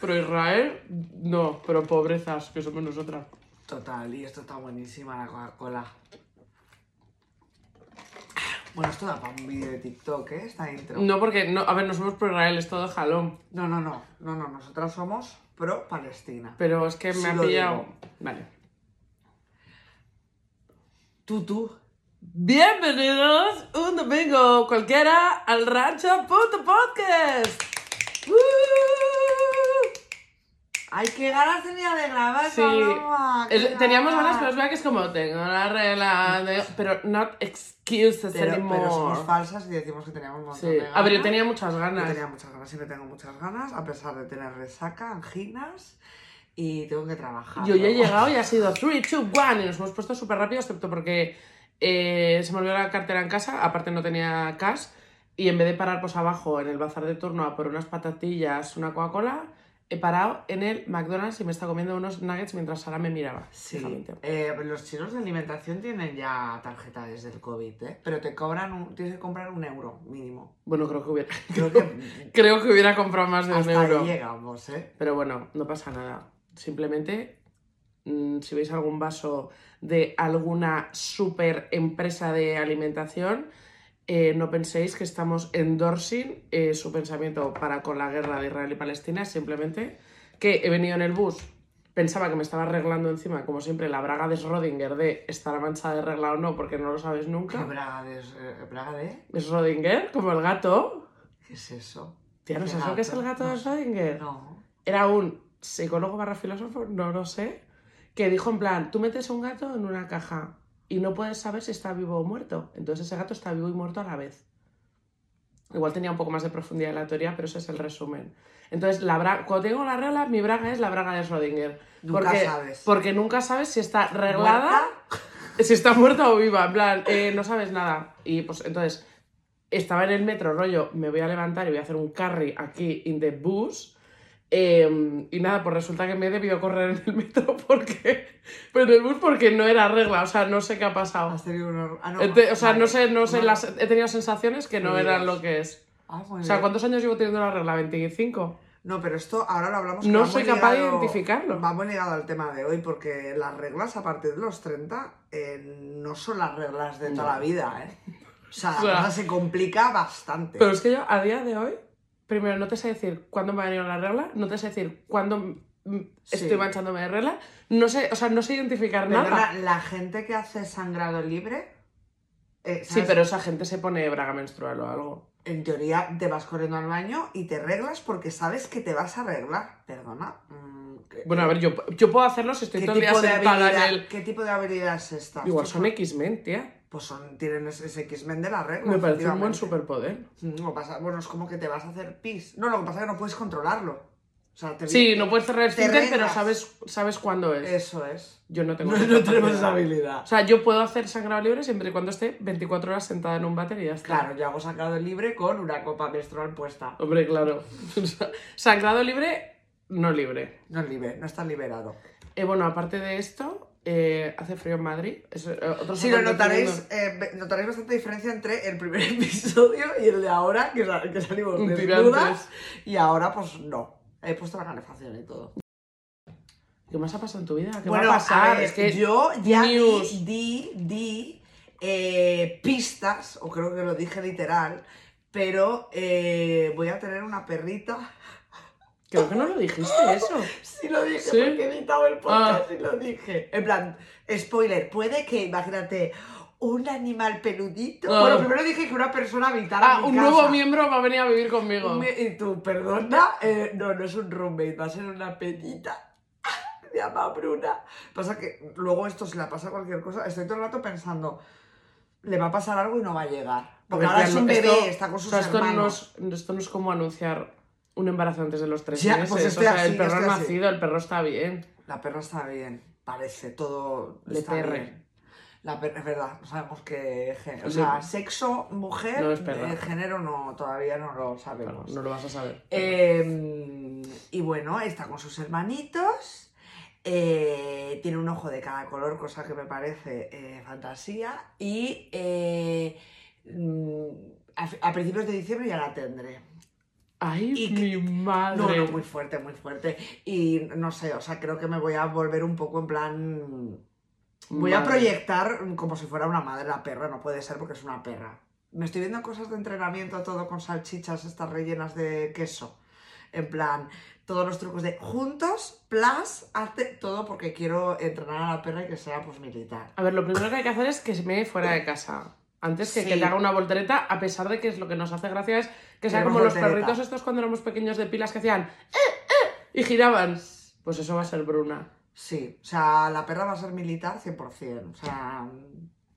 Pro Israel, no, pero pobrezas, que somos nosotras. Total, y esto está buenísima la Coca-Cola. Bueno, esto da para un vídeo de TikTok, ¿eh? Esta intro. No, porque, no, a ver, no somos pro Israel, es todo jalón. No, no, no, no, no, nosotros somos pro Palestina. Pero es que me Sí ha pillado. digo. Vale. Tú. Bienvenidos un domingo cualquiera al Rancho Puto Podcast. ¡Uh! Ay, qué ganas tenía de grabar, Sí, Paloma, qué Es- teníamos ganas, pero es verdad que es como tengo la regla de... Pero not excuses Pero, anymore. pero somos falsas y decimos que teníamos montón Sí. ganas. Ver, yo tenía muchas Yo ganas. tenía muchas ganas, siempre tengo muchas ganas, a pesar de tener resaca, anginas y tengo que trabajar. Yo ya he llegado y ha sido 3, 2, 1 y nos hemos puesto súper rápido, excepto porque eh, se me olvidó la cartera en casa, aparte no tenía cash, y en vez de parar pues abajo en el bazar de turno a por unas patatillas, una Coca-Cola, he parado en el McDonald's y me está comiendo unos nuggets mientras Sara me miraba. Sí, eh, los chinos de alimentación tienen ya tarjeta desde el COVID, ¿eh? Pero te cobran, un, tienes que comprar un euro mínimo. Bueno, creo que hubiera, Creo que creo que hubiera comprado más de un euro. ahí llegamos, ¿eh? Pero bueno, no pasa nada. Simplemente, mm, si veis algún vaso de alguna super empresa de alimentación, eh, no penséis que estamos endorsing eh, su pensamiento para con la guerra de Israel y Palestina, simplemente que he venido en el bus, pensaba que me estaba arreglando encima, como siempre, la braga de Schrödinger de estar manchada de regla o no, porque no lo sabes ¿Qué nunca. braga de, eh, braga de? Schrödinger, como el gato. ¿Qué es eso? Tía, ¿no ¿Qué sabes lo que es el gato? de. Schrödinger? No. era un psicólogo barra filósofo, no lo sé, que dijo en plan, tú metes un gato en una caja y no puedes saber si está vivo o muerto. Entonces ese gato está vivo y muerto a la vez. Igual tenía un poco más de profundidad en la teoría, pero ese es el resumen. Entonces, la cuando tengo la regla, mi braga es la braga de Schrödinger. Nunca porque, sabes. Porque nunca sabes si está reglada, ¿Muerta? si está muerta o viva. En plan, eh, no sabes nada. Y pues entonces, estaba en el metro, rollo, me voy a levantar y voy a hacer un carry aquí in the bus. Eh, y nada, pues resulta que me he debido correr en el metro porque. Pero en el bus porque no era regla, o sea, no sé qué ha pasado. Has tenido un... Ah, no. Ente- o sea, vale. no sé, no sé, Vale. las, he tenido sensaciones que no eran lo que es. Ah, O sea. ¿cuántos años llevo teniendo la regla? ¿25? No, pero esto ahora lo hablamos. No soy capaz de identificarlo. Va muy ligado al tema de hoy, porque las reglas a partir de los 30 eh, no son las reglas de toda No. la vida, ¿eh? O sea, la O sea- cosa se complica bastante. Pero es que yo a día de hoy, primero, no te sé decir cuándo me ha venido la regla, no te sé decir cuándo Sí. estoy manchándome de regla, no sé, o sea, no sé identificar Perdona, nada. la gente que hace sangrado libre. eh, Sí, pero esa gente se pone braga menstrual o algo. En teoría te vas corriendo al baño y te reglas porque sabes que te vas a arreglar. Perdona. mm, ¿qué- Bueno, a ver, yo, yo puedo hacerlo si estoy ¿Qué todo el día sentada en el... ¿Qué tipo de habilidad es esta? Igual son X-Men, tía. Pues son, tienen ese, ese X-Men de la regla. Me parece un buen superpoder. Mm, lo pasa- bueno, es como que te vas a hacer pis. No, lo que pasa es que no puedes controlarlo. O sea, te Sí, no puedes cerrar el Te esfínter, pero sabes, sabes cuándo es. Eso es. Yo no tengo No, no tenemos esa habilidad. O sea, yo puedo hacer sangrado libre siempre y cuando esté 24 horas sentada en un váter y ya está. Claro, yo hago sacado libre con una copa menstrual puesta. Hombre, claro. O sea, sangrado libre, no libre. No libre, no está liberado. Eh, bueno, aparte de esto, eh, hace frío en Madrid. Es, eh, Sí, lo notaréis, eh, notaréis bastante diferencia entre el primer episodio y el de ahora, que, sa- que salimos Un desnudas, y ahora pues no. He puesto la calefacción y todo. ¿Qué más ha pasado en tu vida? ¿Qué bueno, va a pasar? ver, es que yo ya di, news. di, di, pistas, o creo que lo dije literal, pero voy a tener una perrita. Creo que no lo dijiste eso. Sí lo dije, ¿Sí? porque he editado el podcast Ah. y lo dije. En plan, spoiler, puede que, imagínate, un animal peludito. Ah. Bueno, primero dije que una persona habitara Ah, mi un casa. nuevo miembro va a venir a vivir conmigo. Y tú, perdona, Eh, no, no es un roommate, va a ser una peñita. Se llama Bruna. Pasa que luego esto, si le pasa cualquier cosa, estoy todo el rato pensando, le va a pasar algo y no va a llegar. Porque ahora es un bebé, esto- está con sus o sea, esto no, hermanos. es, esto no es como anunciar un embarazo antes de los tres Ya, meses. pues o estoy sea, así, el perro ha así. nacido, el perro está bien. La perra está bien, parece, todo Le está perre. bien. La perra, es verdad, sabemos género. O sea, sexo, mujer, No eh, género no, todavía no lo Claro, sabemos. no lo vas a saber. Eh, y bueno, está con sus hermanitos. eh, tiene un ojo de cada color, cosa que me parece eh, fantasía. Y eh, mm, a, a principios de diciembre ya la tendré. Ay, Y mi madre. No, no, muy fuerte, muy fuerte. Y no sé, o sea, creo que me voy a volver un poco en plan. Voy a proyectar como si fuera una madre la perra, no puede ser porque es una perra. Me estoy viendo cosas de entrenamiento todo con salchichas estas rellenas de queso. En plan, todos los trucos de juntos, plus, hazte todo porque quiero entrenar a la perra y que sea pues militar. A ver, lo primero que hay que hacer es que se me fuera de casa. Antes que, Sí. que le haga una voltereta, a pesar de que es lo que nos hace gracia es que sea como los perritos estos cuando éramos pequeños de pilas que hacían ¡eh, eh! y giraban. Pues eso va a ser Bruna. Sí, o sea, la perra va a ser militar 100%. O sea,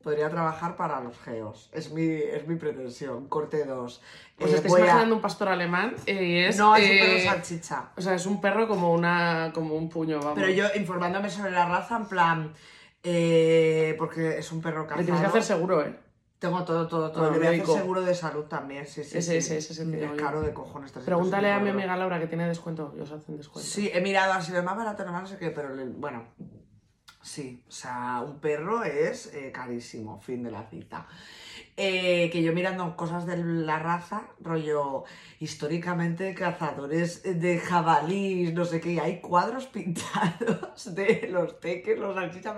podría trabajar para los geos. Es mi, es mi pretensión. Corte 2. Pues Eh, estáis voy a- imaginando un pastor alemán y es. No, es un eh, perro salchicha. O sea, es un perro como una como un puño, vamos. Pero yo informándome sobre la raza, en plan. eh, porque es un perro Le cazado. tienes que hacer seguro, ¿eh? Tengo todo, todo, todo. Le voy a hacer médico. seguro de salud también, sí, sí. Ese, sí. ese, ese es yo. caro de cojones. 300 Pregúntale a mi amiga Laura que tiene descuento y os hacen descuento. Sí, he mirado así de más barato, no sé qué, pero le- bueno. Sí, o sea, un perro es eh, carísimo, fin de la cita. Eh, que yo mirando cosas de la raza, rollo históricamente cazadores de jabalís, no sé qué, y hay cuadros pintados de los teques, los salchichas,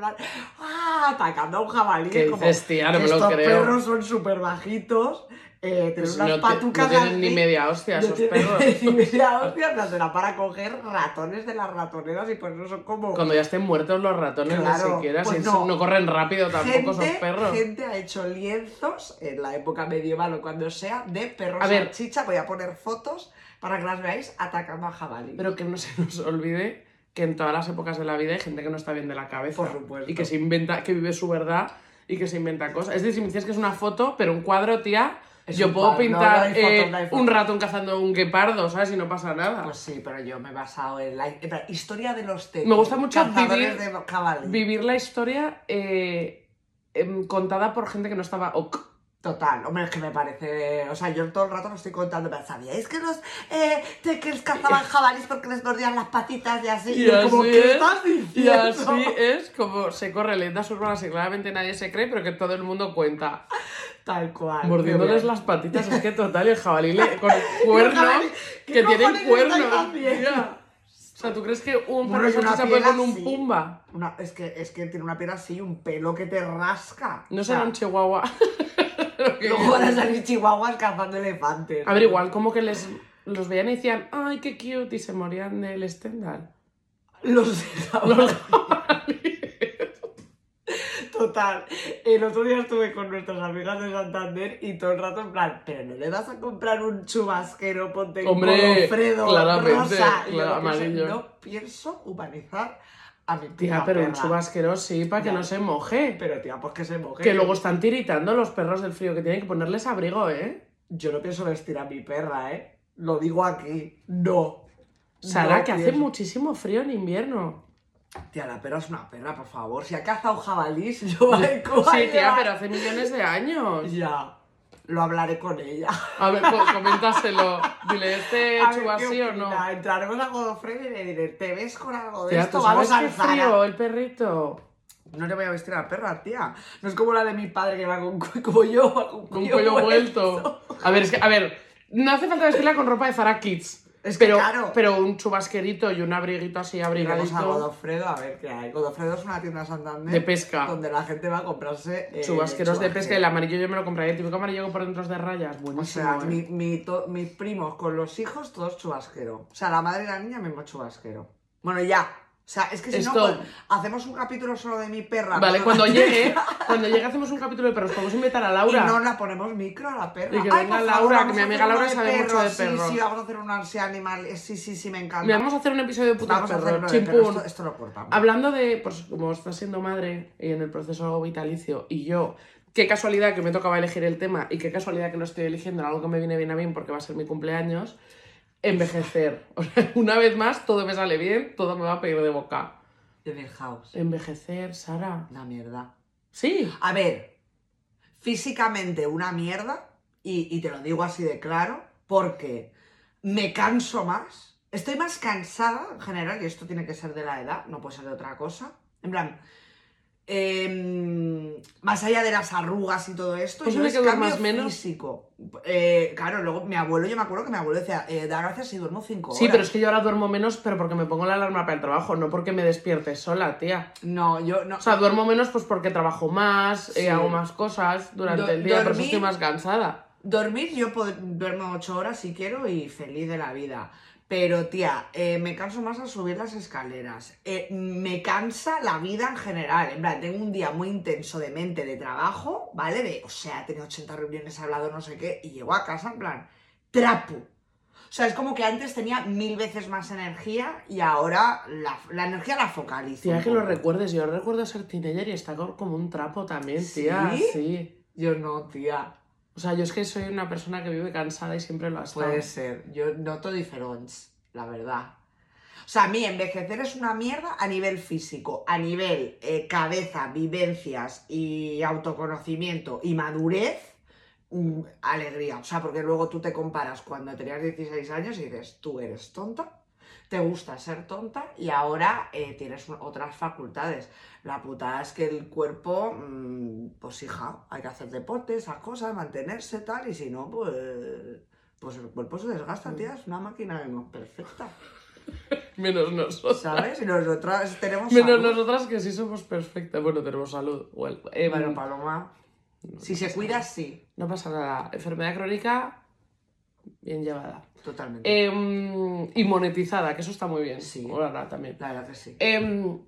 ¡ah! atacando a un jabalí. ¿Qué es como, dices, tía? No me lo estos creo. perros son súper bajitos, eh, tienen Pues unas no, te- patucas no tienen ni media hostia No esos perros. ni media hostia, pero será para coger ratones de las ratoneras y por eso son como... Cuando ya estén muertos los ratones, Claro, ni siquiera. pues si no. no. corren rápido tampoco esos gente, perros. gente ha hecho lienzos en la época medieval o cuando sea de perros A ver. salchicha. Voy a poner fotos para que las veáis atacando a jabalí. Pero que no se nos olvide que en todas las épocas de la vida hay gente que no está bien de la cabeza. Por supuesto. Y que se inventa, que vive su verdad y que se inventa cosas. Es decir, si me dices que es una foto, pero un cuadro, tía, Es yo puedo no, pintar no hay foto, eh, no un ratón cazando un guepardo, ¿sabes? Y no pasa nada. Pues sí, pero yo me he basado en la en plan, historia de los teques. Me gusta mucho vivir- de. Vivir la historia eh, em, contada por gente que no estaba ok. Total, hombre, es que me parece. O sea, yo todo el rato lo estoy contando, pero ¿sabíais que los eh, teques cazaban jabalís porque les mordían las patitas y así? Y como, así ¿qué es, estás Y diciendo? así es como se corre leyendas urbanas y claramente nadie se cree, pero que todo el mundo cuenta. Tal cual. Mordiéndoles las patitas, es que total, y el jabalí le- con cuernos, jabalí, ¿qué que tienen cuernos. O sea, ¿tú crees que un Bueno, perro y una salchicha puede con un así. pumba? Una- es, que, es que tiene una piel así, un pelo que te rasca. No O sea, será un chihuahua. Lo que Luego van a salir chihuahuas cazando elefantes. A ver, igual como que les los veían y decían, ay, qué cute, y se morían del Stendhal. Los Los Total. El otro día estuve con nuestras amigas de Santander y todo el rato en plan, pero no le vas a comprar un chubasquero, ponte Hombre, Fredo, claramente, rosa. Claro, amarillo. No pienso humanizar a mi Tía, pero un perra. chubasquero sí, para que Ya. no se moje. Pero tía, pues que se moje. Que luego están tiritando los perros del frío, que tienen que ponerles abrigo, ¿eh? Yo no pienso vestir a mi perra, ¿eh? Lo digo aquí. No. Sara, No que hace muchísimo frío en invierno. Tía, la perra es una perra, por favor. Si ha cazado jabalís, yo voy con Sí, tía, pero hace millones de años. Ya. Lo hablaré con ella. A ver, co- coméntaselo. Dile, ¿este A ver, chuba ¿qué sí o no? Entraremos a Godofredo y le diré, ¿te ves con algo de Tía, esto? ¿tú Vamos sabes al qué frío el perrito? No le voy a vestir a la perra, tía. No es como la de mi padre que va con cu- como yo, va con Con cuello, cuello vuelto. A ver, es que, a ver, no hace falta vestirla con ropa de Zara Kids. Es que pero, claro. pero un chubasquerito y un abriguito así Iremos a abrigadito Godofredo a ver qué hay. Godofredo es una tienda de Santander de pesca. donde la gente va a comprarse eh, Chubasqueros de pesca. El amarillo yo me lo compraría. El típico amarillo por dentro de rayas. O Buenísimo. sea, ¿eh? mi- mi to- mis primos con los hijos, todos chubasquero. O sea, la madre y la niña, mismo chubasquero. Bueno, ya. O sea, es que si no, pues, hacemos un capítulo solo de mi perra. Vale, ¿no? cuando llegue, cuando llegue hacemos un capítulo de perros. Podemos invitar a Y Laura. no la ponemos micro a la perra. Y que Ay, venga Laura, favor, que mi amiga Laura sabe mucho de Sí, perros. sí, vamos a hacer un ansia animal. Eh, Sí, sí, sí, me encanta. Mira, vamos a hacer un episodio de putos Vamos a perros. de. Esto, esto lo cortamos. Hablando de, pues como estás siendo madre y en el proceso vitalicio y yo, qué casualidad que me tocaba elegir el tema y qué casualidad que lo estoy eligiendo, algo que me viene bien a mí porque va a ser mi cumpleaños, envejecer. O sea, una vez más, todo me sale bien, todo me va a pedir de boca. De. Envejecer, Sara. Una mierda. Sí. A ver, físicamente una mierda, y, y te lo digo así de claro, porque me canso más. Estoy más cansada en general, y esto tiene que ser de la edad, no puede ser de otra cosa. En plan, em, más allá de las arrugas y todo esto, Pues yo es cambio menos. físico. Eh, claro, luego mi abuelo, yo me acuerdo que mi abuelo decía, eh, da gracias si duermo cinco horas. Sí, pero es que yo ahora duermo menos, pero porque me pongo la alarma para el trabajo, no porque me despierte sola, tía. No, yo no. O sea, duermo menos pues porque trabajo más, eh, Sí. hago más cosas durante Do- el día, dormir- estoy más cansada. Dormir, yo duermo ocho horas si quiero y feliz de la vida. Pero, tía, eh, me canso más al subir las escaleras. Eh, me cansa la vida en general. En plan, tengo un día muy intenso de mente, de trabajo, ¿vale? De, o sea, he tenido 80 reuniones, he hablado no sé qué, y llego a casa en plan, trapo. O sea, es como que antes tenía mil veces más energía y ahora la, la energía la focalizo. Tía, que lo recuerdes, yo recuerdo ser teenager y co- como un trapo también, tía. ¿Sí? Sí. Yo no, tía. O sea, yo es que soy una persona que vive cansada y siempre lo ha estado. Puede ser. Yo noto diferencia, la verdad. O sea, a mí envejecer es una mierda a nivel físico, a nivel eh, cabeza, vivencias y autoconocimiento y madurez, mm, alegría. O sea, porque luego tú te comparas cuando tenías 16 años y dices, tú eres tonta, te gusta ser tonta y ahora eh, tienes otras facultades. La putada es que el cuerpo, mm, pues hija, hay que hacer deporte, esas cosas, mantenerse tal, y si no, pues, pues el cuerpo se desgasta, tía, es una máquina no perfecta, Menos nosotras. ¿sabes? Y nosotras tenemos Menos salud. nosotras que sí somos perfectas. Bueno, tenemos salud. Em, Bueno, Paloma, si se cuida, sí, no pasa nada. Enfermedad crónica, bien llevada. totalmente. Em, y monetizada, que eso está muy bien. Sí. Ahora también. La verdad que sí. Em,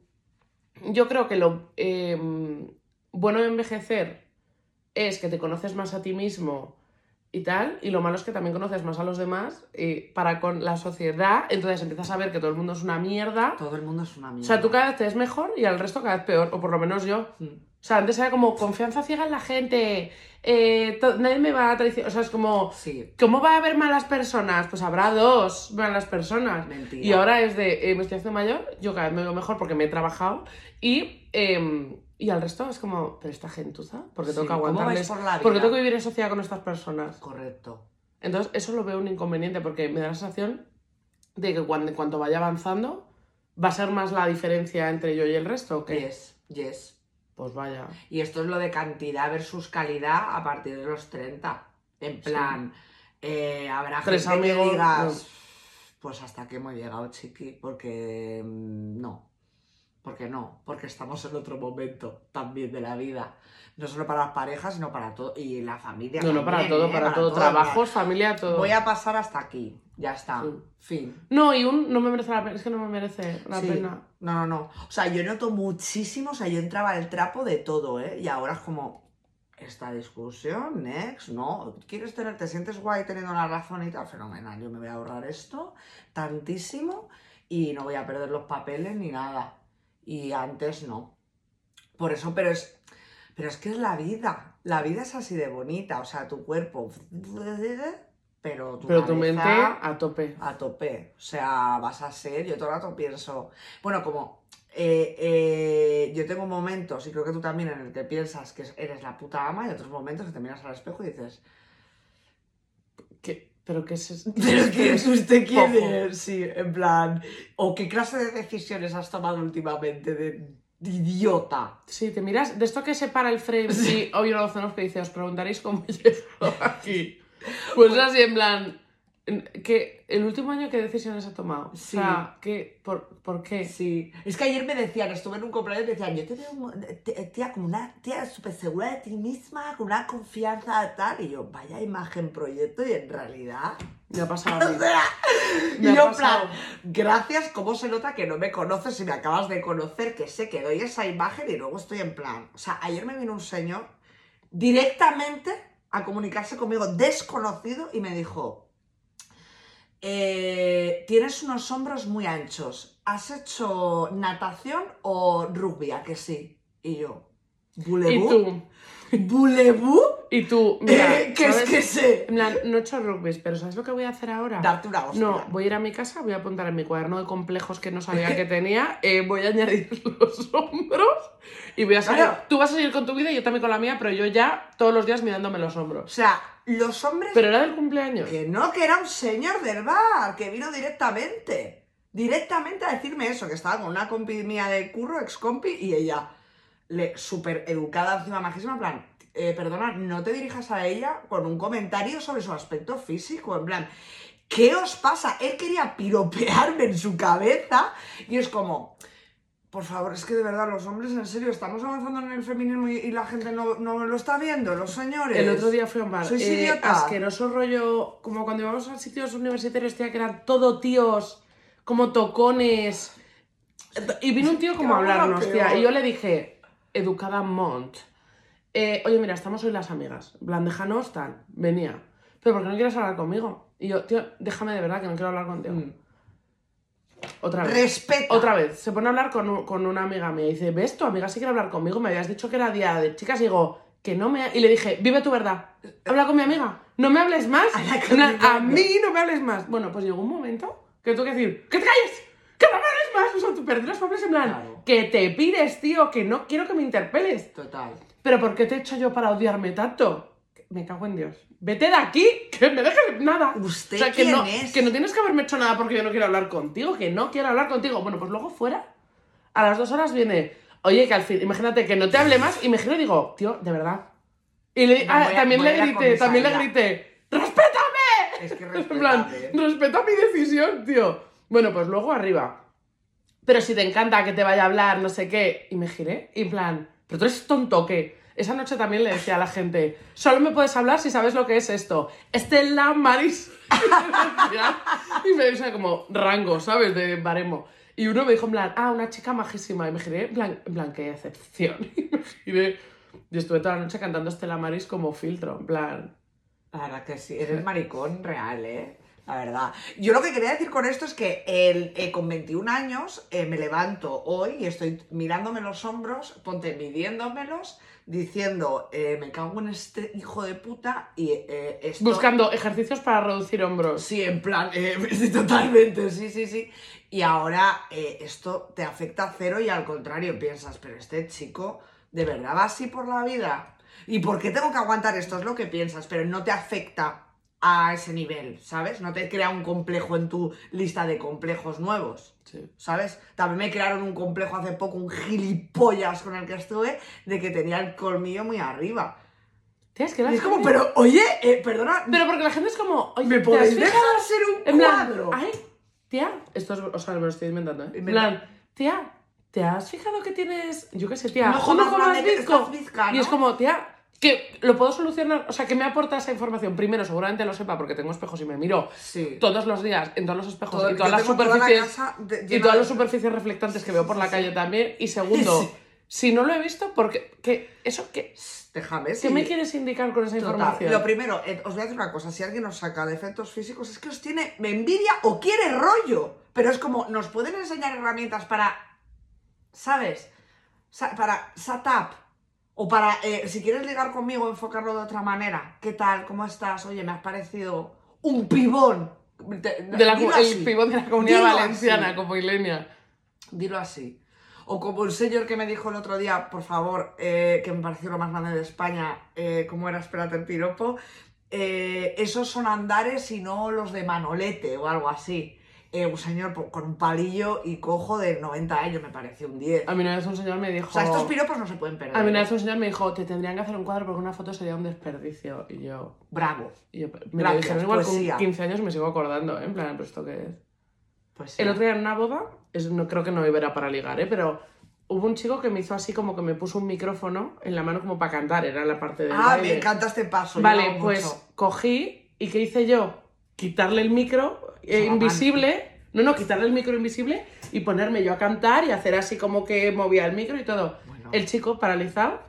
yo creo que lo em, bueno de envejecer es que te conoces más a ti mismo y tal, y lo malo es que también conoces más a los demás eh, para con la sociedad, entonces empiezas a ver que todo el mundo es una mierda. Todo el mundo es una O mierda. sea, tú cada vez te ves mejor y al resto cada vez peor, o por lo menos yo. Mm. O sea, antes era como confianza ciega en la gente, eh, nadie me va a traicionar, o sea, es como, Sí, ¿cómo va a haber malas personas? Pues habrá dos malas personas. mentira. Y ahora es de, eh, me estoy haciendo mayor, yo cada vez me veo mejor porque me he trabajado y, eh, y al resto es como, pero esta gentuza, porque tengo Sí, que ¿cómo vais aguantarles, por porque tengo que vivir en sociedad con estas personas. Correcto. Entonces, eso lo veo un inconveniente porque me da la sensación de que cuando, en cuanto vaya avanzando, va a ser más la diferencia entre yo y el resto, ¿o qué? Yes, yes. Pues vaya. Y esto es lo de cantidad versus calidad a partir de los 30. En plan, eh, habrá Tres gente amigos, que digas, pues hasta aquí hemos llegado, chiqui, porque mm, no. Porque no, porque estamos en otro momento también de la vida. No solo para las parejas, sino para todo. Y la familia. No, no, para también, todo, ¿eh? para todo. Trabajos, familia, todo. Voy a pasar hasta aquí. Ya está. Sí. Fin. No, y un no me merece la pena, es que no me merece la Sí. pena. No, no, no. O sea, yo noto muchísimo, o sea, yo entraba al trapo de todo, ¿eh? Y ahora es como, esta discusión, next, no. ¿Quieres tener, te sientes guay teniendo la razón y tal? Fenomenal, yo me voy a ahorrar esto tantísimo y no voy a perder los papeles ni nada. Y antes no. Por eso, pero es, pero es que es la vida. La vida es así de bonita, o sea, tu cuerpo, pero tu Pero tu mente a tope. a tope. O sea, vas a ser, yo todo el rato pienso, bueno, como eh, eh, yo tengo momentos, y creo que tú también, en el que piensas que eres la puta ama, y otros momentos que te miras al espejo y dices, ¿Qué? ¿Pero qué es eso? ¿pero qué es usted es? Sí, en plan, o qué clase de decisiones has tomado últimamente de, de idiota. Sí, te miras, de esto que separa el frame y hoy lo que dice, os preguntaréis cómo llego aquí. Pues así, en plan, que el último año, ¿qué decisiones ha tomado? Sí. O sea, ¿qué, por, ¿por qué? Sí, es que ayer me decían, estuve en un cumpleaños y me decían, yo te veo tía, como una tía súper segura de ti misma, con una confianza tal, y yo, vaya imagen proyecto, y en realidad Me ha pasado. O sea, Me y yo, plan, gracias, ¿cómo se nota que no me conoces y me acabas de conocer? Que sé que doy esa imagen y luego estoy en plan. O sea, ayer me vino un señor directamente a comunicarse conmigo, desconocido, y me dijo: eh, Tienes unos hombros muy anchos. ¿Has hecho natación o rugby? ¿A que sí? Y yo, ¿Bulebú? ¿Bulebú? y tú, mira, Eh, ¿Qué es que sé? En plan, no he hecho rugby, pero ¿sabes lo que voy a hacer ahora? Darte una hostia. No, voy a ir a mi casa, voy a apuntar en mi cuaderno de complejos que no sabía que tenía, eh, voy a añadir los hombros y voy a salir. Claro. Tú vas a seguir con tu vida y yo también con la mía, pero yo ya todos los días mirándome los O hombros. sea, los hombres Pero era del cumpleaños. Que no, que era un señor del bar, que vino directamente. Directamente a decirme eso, que estaba con una compi mía de curro, ex compi, y ella. Le súper educada, encima majísima, en plan, eh, perdona, no te dirijas a ella con un comentario sobre su aspecto físico, en plan, ¿qué os pasa? Él quería piropearme en su cabeza y es como, por favor, es que de verdad, los hombres, en serio, estamos avanzando en el feminismo y, y la gente no, no lo está viendo, los señores. El otro día fui a un bar. ¿Sois eh, idiota? asqueroso rollo, como cuando íbamos a sitios universitarios, tía, que eran todo tíos, como tocones. Y vino un tío como a hablarnos, tía. Y yo le dije, educada Mont. eh, Oye, mira, estamos hoy las amigas. Déjanos tal. Venía. Pero ¿por qué no quieres hablar conmigo? Y yo, tío, déjame de verdad que no quiero hablar contigo. Mm. Otra vez. Respeta. Otra vez, se pone a hablar con, un- con una amiga mía y dice, ¿ves? Tu amiga sí quiere hablar conmigo, me habías dicho que era día de chicas y digo, que no me... ha-". Y le dije, vive tu verdad, habla con mi amiga, no me hables más, amiga. a mí no me hables más. Bueno, pues llegó un momento que tuve que decir, ¡que te calles! ¡Que no me hables más! O sea, tú perdí los papeles en plan, Claro. que te pires, tío, que no quiero que me interpeles. Total. ¿Pero por qué te he hecho yo para odiarme tanto? Me cago en Dios. Vete de aquí, que me dejes nada. ¿Usted que quién no, es? que no tienes que haberme hecho nada porque yo no quiero hablar contigo, que no quiero hablar contigo. Bueno, pues luego fuera, a las dos horas viene, oye, que al fin, imagínate que no te hable más y me giro y digo, tío, de verdad. Y le, Me ah, voy a- también voy a le ir a grité, también le comisaría. grité, ¡respétame! Es que En plan, respetable. respeta mi decisión, tío. Bueno, pues luego arriba. Pero si te encanta que te vaya a hablar, no sé qué. Y me giré, y en plan, pero tú eres tonto, ¿qué? Esa noche también le decía a la gente, solo me puedes hablar si sabes lo que es esto. Estela Maris. y me decía como rango, ¿sabes? De baremo. Y uno me dijo en plan, ah, una chica majísima. Y me giré, en plan, qué decepción. Y me giré. Y estuve toda la noche cantando Estela Maris como filtro, en plan. La verdad que sí, eres maricón real, ¿eh? La verdad. Yo lo que quería decir con esto es que el, eh, con 21 años eh, me levanto hoy y estoy mirándome los hombros, ponte midiéndomelos, diciendo, eh, me cago en este hijo de puta y esto... Buscando ejercicios para reducir hombros. Sí, en plan, sí, totalmente, sí, sí, sí. Y ahora esto te afecta a cero y al contrario, piensas, pero este chico, ¿de verdad va así por la vida? ¿Y por qué tengo que aguantar esto? Es lo que piensas, pero no te afecta a ese nivel, ¿sabes? No te crea un complejo en tu lista de complejos nuevos. Sí. ¿Sabes? También me crearon un complejo hace poco, un gilipollas con el que estuve, de que tenía el colmillo muy arriba. Tía, es que la Y es como, pero, oye, eh, perdona, Pero porque la gente es como, oye, ¿me ¿te has podéis dejar ser un En plan, cuadro? ay, tía, esto es, o sea, me lo estoy inventando, ¿eh? En plan, tía, ¿te has fijado que tienes, yo qué sé, tía, grande que bizco? estás bizca, Y es ¿no? como, tía, que lo puedo solucionar, o sea, que me aporta esa información. Primero, seguramente lo sepa porque tengo espejos y me miro Sí. todos los días en todos los espejos Todo- y todas las tengo toda la superficies de- y todas de- las superficies reflectantes que veo por la calle también. Y segundo, Sí. si no lo he visto, porque qué eso qué, Déjame, ¿qué sí. me quieres indicar con esa Total. información? Lo primero, eh, os voy a decir una cosa, si alguien nos saca defectos físicos es que os tiene me envidia o quiere rollo. Pero es como, nos pueden enseñar herramientas para, ¿sabes? Sa- para sat up. O para, eh, si quieres ligar conmigo, enfocarlo de otra manera. ¿Qué tal? ¿Cómo estás? Oye, me has parecido un pibón. De la, el pivot de la comunidad Dilo valenciana, así. como Ilenia. Dilo así. O como el señor que me dijo el otro día, por favor, eh, que me pareció lo más grande de España, eh, ¿cómo era? Espérate el piropo. eh, esos son andares y no los de Manolete o algo así. Eh, un señor con un palillo y cojo de 90 años, me pareció un 10. A mí una vez un señor me dijo... O sea, estos piropos no se pueden perder. A mí una vez un señor me dijo, te tendrían que hacer un cuadro porque una foto sería un desperdicio. Y yo, Bravo. y yo me lo Gracias, dijeron igual poesía. con 15 años me sigo acordando, ¿eh? En plan, ¿pero esto qué es? Pues sí. El otro día en una boda, es, no creo que no era para ligar, ¿eh? Pero hubo un chico que me hizo así como que me puso un micrófono en la mano como para cantar, era la parte del Ah, baile. me encanta este paso. lo Vale, pues mucho. cogí y ¿qué hice yo? Quitarle el micro eh, invisible. No, no, quitarle el micro invisible y ponerme yo a cantar y hacer así como que movía el micro y todo. Bueno. El chico paralizado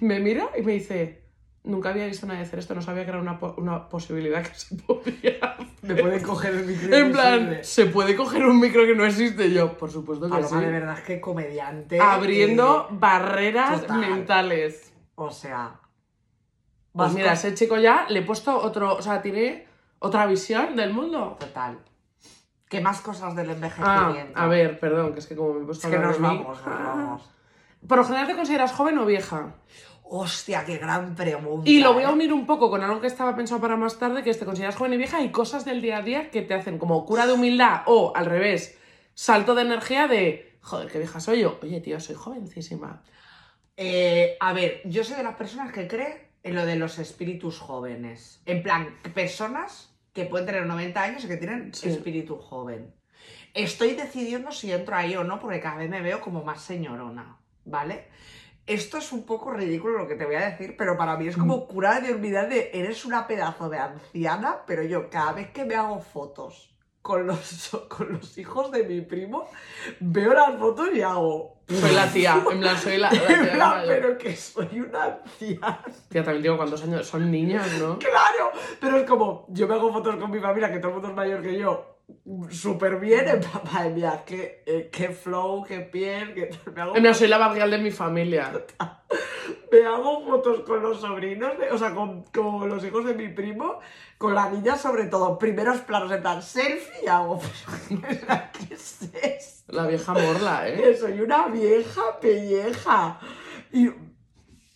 me mira y me dice, nunca había visto a nadie hacer esto, no sabía que era una, po- una posibilidad que se podía hacer". Me pueden coger el micro En plan. ¿se puede coger un micro que no existe? Yo, por supuesto que sí. Paloma, de verdad que comediante. Abriendo eh, barreras total. mentales. o sea. Pues mira, ese chico ya le he puesto otro, o sea, tiene otra visión del mundo. Total. ¿Qué más cosas del Ah, envejecimiento? a ver, perdón, que es que como me he Es puesto que a hablar nos vamos, nos vamos. Por lo general te consideras joven o vieja. Hostia, qué gran pregunta. Y lo voy a ¿eh? unir un poco con algo que estaba pensado para más tarde, que es te consideras joven y vieja y cosas del día a día que te hacen como cura de humildad o al revés, salto de energía de, joder, qué vieja soy yo. Oye, tío, soy jovencísima. Eh, a ver, yo soy de las personas que cree en lo de los espíritus jóvenes. En plan, personas que pueden tener 90 años y que tienen Sí. espíritu joven. Estoy decidiendo si entro ahí o no, porque cada vez me veo como más señorona, ¿vale? Esto es un poco ridículo lo que te voy a decir, pero para mí es como curar de unidad de eres una pedazo de anciana, pero yo cada vez que me hago fotos con los, con los hijos de mi primo, veo las fotos y hago... Soy la tía, en plan, soy la, la tía En plan, pero que soy una anciana. Tía, también digo cuántos años. Son niñas, ¿no? Claro, pero es como, yo me hago fotos con mi familia, que todo el mundo es mayor que yo, súper bien, madre mía, qué, eh, qué flow, qué piel, que me hago, plan, soy la barrial de mi familia. me hago fotos con los sobrinos, de- o sea, con, con los hijos de mi primo, con la niña sobre todo, primeros planos, en plan, selfie, y hago, ¿qué es esto? La vieja morla, ¿eh? Que soy una vieja pelleja. Y,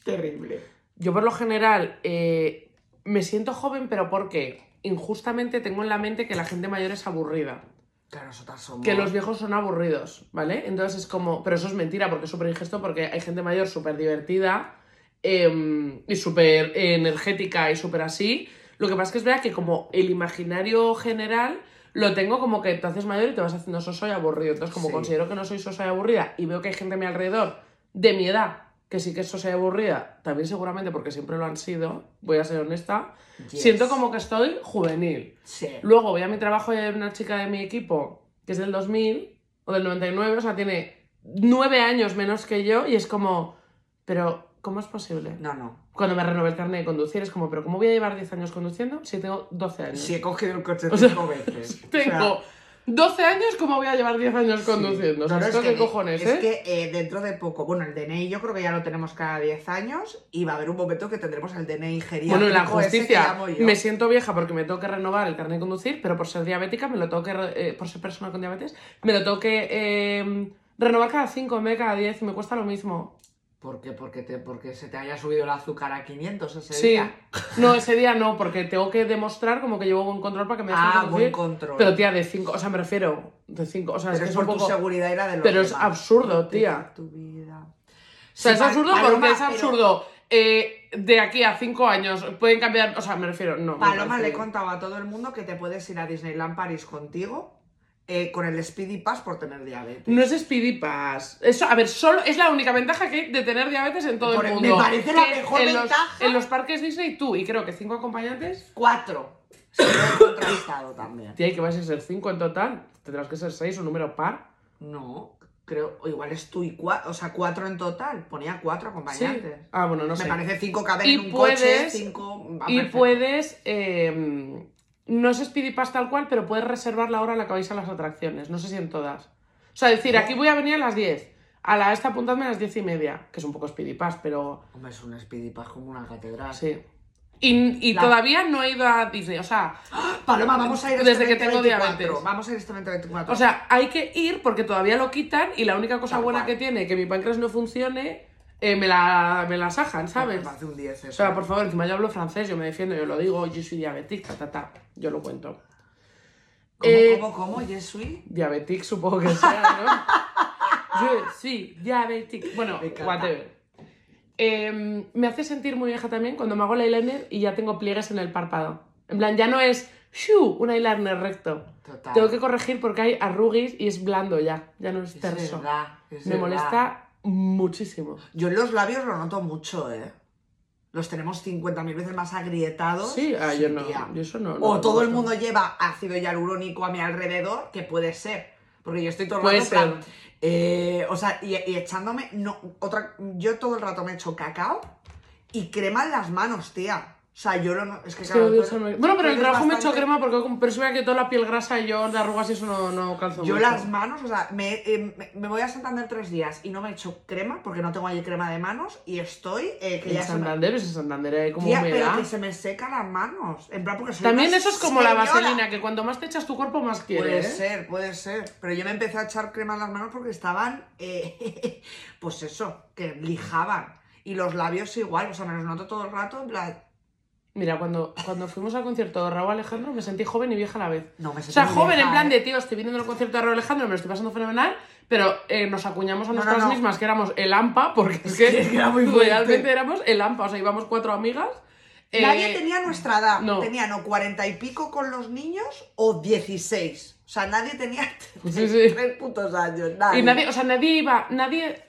terrible. Yo por lo general eh, me siento joven, pero porque injustamente tengo en la mente que la gente mayor es aburrida. Claro, nosotras somos... Que los viejos son aburridos, ¿vale? Entonces es como... Pero eso es mentira, porque es súper ingesto, porque hay gente mayor súper divertida eh, y súper energética y súper así. Lo que pasa es que es verdad que como el imaginario general lo tengo como que te haces mayor y te vas haciendo soso y aburrido. Entonces como Sí. considero que no soy sosa y aburrida y veo que hay gente a mi alrededor de mi edad que sí que es sosa y aburrida, también seguramente porque siempre lo han sido, voy a ser honesta, Yes. siento como que estoy juvenil. Sí. Luego voy a mi trabajo y hay una chica de mi equipo que es del 2000 o del 99, o sea, tiene nueve años menos que yo y es como, pero ¿cómo es posible? No, no. Cuando me renové el carnet de conducir es como, pero ¿cómo voy a llevar 10 años conduciendo si tengo 12 años? Si he cogido el coche O sea, cinco veces. Tengo O sea, 12 años, ¿cómo voy a llevar 10 años conduciendo? O sea, No, no, ¿esto es que- cojones, es eh? que eh, dentro de poco, bueno, el DNI yo creo que ya lo tenemos cada 10 años y va a haber un momento que tendremos el DNI geriátrico Bueno, en la justicia me siento vieja porque me tengo que renovar el carnet de conducir, pero por ser diabética, me lo tengo que, eh, por ser persona con diabetes, me lo tengo que eh, renovar cada 5 en vez de cada 10 y me cuesta lo mismo. ¿Por qué? Porque, te, porque se te haya subido el azúcar a 500 ese Sí. día. No, ese día no, porque tengo que demostrar como que llevo buen control para que me Ah, buen control. Pero tía, de 5, o sea, me refiero, de 5, o sea, Pero es es que es por un tu poco... seguridad y la de los Pero es demás. absurdo, Protege tía. tu vida. O sea, es Sí, absurdo Paloma, porque es pero- absurdo. eh, de aquí a 5 años pueden cambiar, o sea, me refiero, no. Paloma le he contado a todo el mundo que te puedes ir a Disneyland París contigo eh, con el Speedy Pass por tener diabetes. No es Speedy Pass. Eso, a ver, solo es la única ventaja que hay de tener diabetes en todo Por- el me mundo. parece la mejor en los, ventaja. en los parques Disney tú y creo que cinco acompañantes. Cuatro. Se lo he contrastado también. Tía, ¿y que vais a ser cinco en total? Tendrás que ser seis, un número par. No, creo, o igual es tú y cuatro, o sea, cuatro en total. Ponía cuatro Sí. acompañantes. Ah, bueno, no Me sé. parece cinco caben Y en un puedes- coche, cinco... Y perfecto. puedes. eh, no es Speedy Pass tal cual, pero puedes reservar la hora a la que vais a las atracciones. No sé si en todas. O sea, decir, aquí voy a venir a las 10. A la esta apuntadme a las 10 y media. Que es un poco Speedy Pass, pero. Hombre, es un Speedy Pass como una catedral. Sí. Y, y La- todavía no he ido a Disney. O sea, Paloma, vamos a ir Desde este que tengo 2024. diabetes. Vamos a ir este 2024. O sea, hay que ir porque todavía lo quitan y la única cosa Tal buena cual. que tiene que mi páncreas no funcione, eh, me, la, me la sajan, ¿sabes? Me parece un 10 eso. O sea, por favor, encima yo hablo francés, yo me defiendo, yo lo digo, yo soy diabética, ta, ta, yo lo cuento. ¿Cómo, eh, cómo, cómo? ¿Yes, sweet? Diabetic supongo que sea, ¿no? Yo sí, diabetic. Bueno, Me whatever. Em, me hace sentir muy vieja también cuando me hago el eyeliner y ya tengo pliegues en el párpado. En plan, ya no es ¡shu! un eyeliner recto. Total. Tengo que corregir porque hay arruguis y es blando ya, ya no es Es terso. verdad, es Me verdad. molesta muchísimo. Yo en los labios lo noto mucho, ¿eh? Los tenemos 50.000 veces más agrietados. Sí, ah, yo no, yo eso no. no O todo el mundo lleva ácido hialurónico a mi alrededor, que puede ser. Porque yo estoy todo el rato plan, eh, o sea, y, y echándome. No, otra, yo todo el rato me echo cacao y crema en las manos, tía. O sea, yo no. Es que Es odio Bueno, pero el trabajo me he hecho crema porque ve que toda la piel grasa y yo de arrugas y eso no, no calzo Yo mucho. las manos, o sea, me, eh, me- me voy a Santander tres días y no me he hecho crema porque no tengo ahí crema de manos y estoy eh, que En ya me, Santander, es en Santander hay como Tía, pero que se me secan las manos. En plan, porque soy También eso es como la vaselina, que cuanto más te echas tu cuerpo, más Puede quieres. ¿eh? ser, puede ser. Pero yo me empecé a echar crema en las manos porque estaban, eh, pues eso, que lijaban. Y los labios igual, o sea, me los noto todo el rato, en plan, Mira, cuando, cuando fuimos al concierto de Raúl Alejandro me sentí joven y vieja a la vez. No, me O sea, sentí joven en plan ¿eh? de, tío, estoy viniendo al concierto de Raúl Alejandro, me lo estoy pasando fenomenal, pero eh, nos acuñamos a No, no, nosotras no. mismas que éramos el AMPA, porque es que que era muy realmente éramos el AMPA, o sea, íbamos cuatro amigas. eh, Nadie tenía nuestra edad. no. Tenían o cuarenta y pico con los niños o 16. O sea, nadie tenía Sí, sí. tres putos años. Nadie. Y nadie, o sea, nadie iba, nadie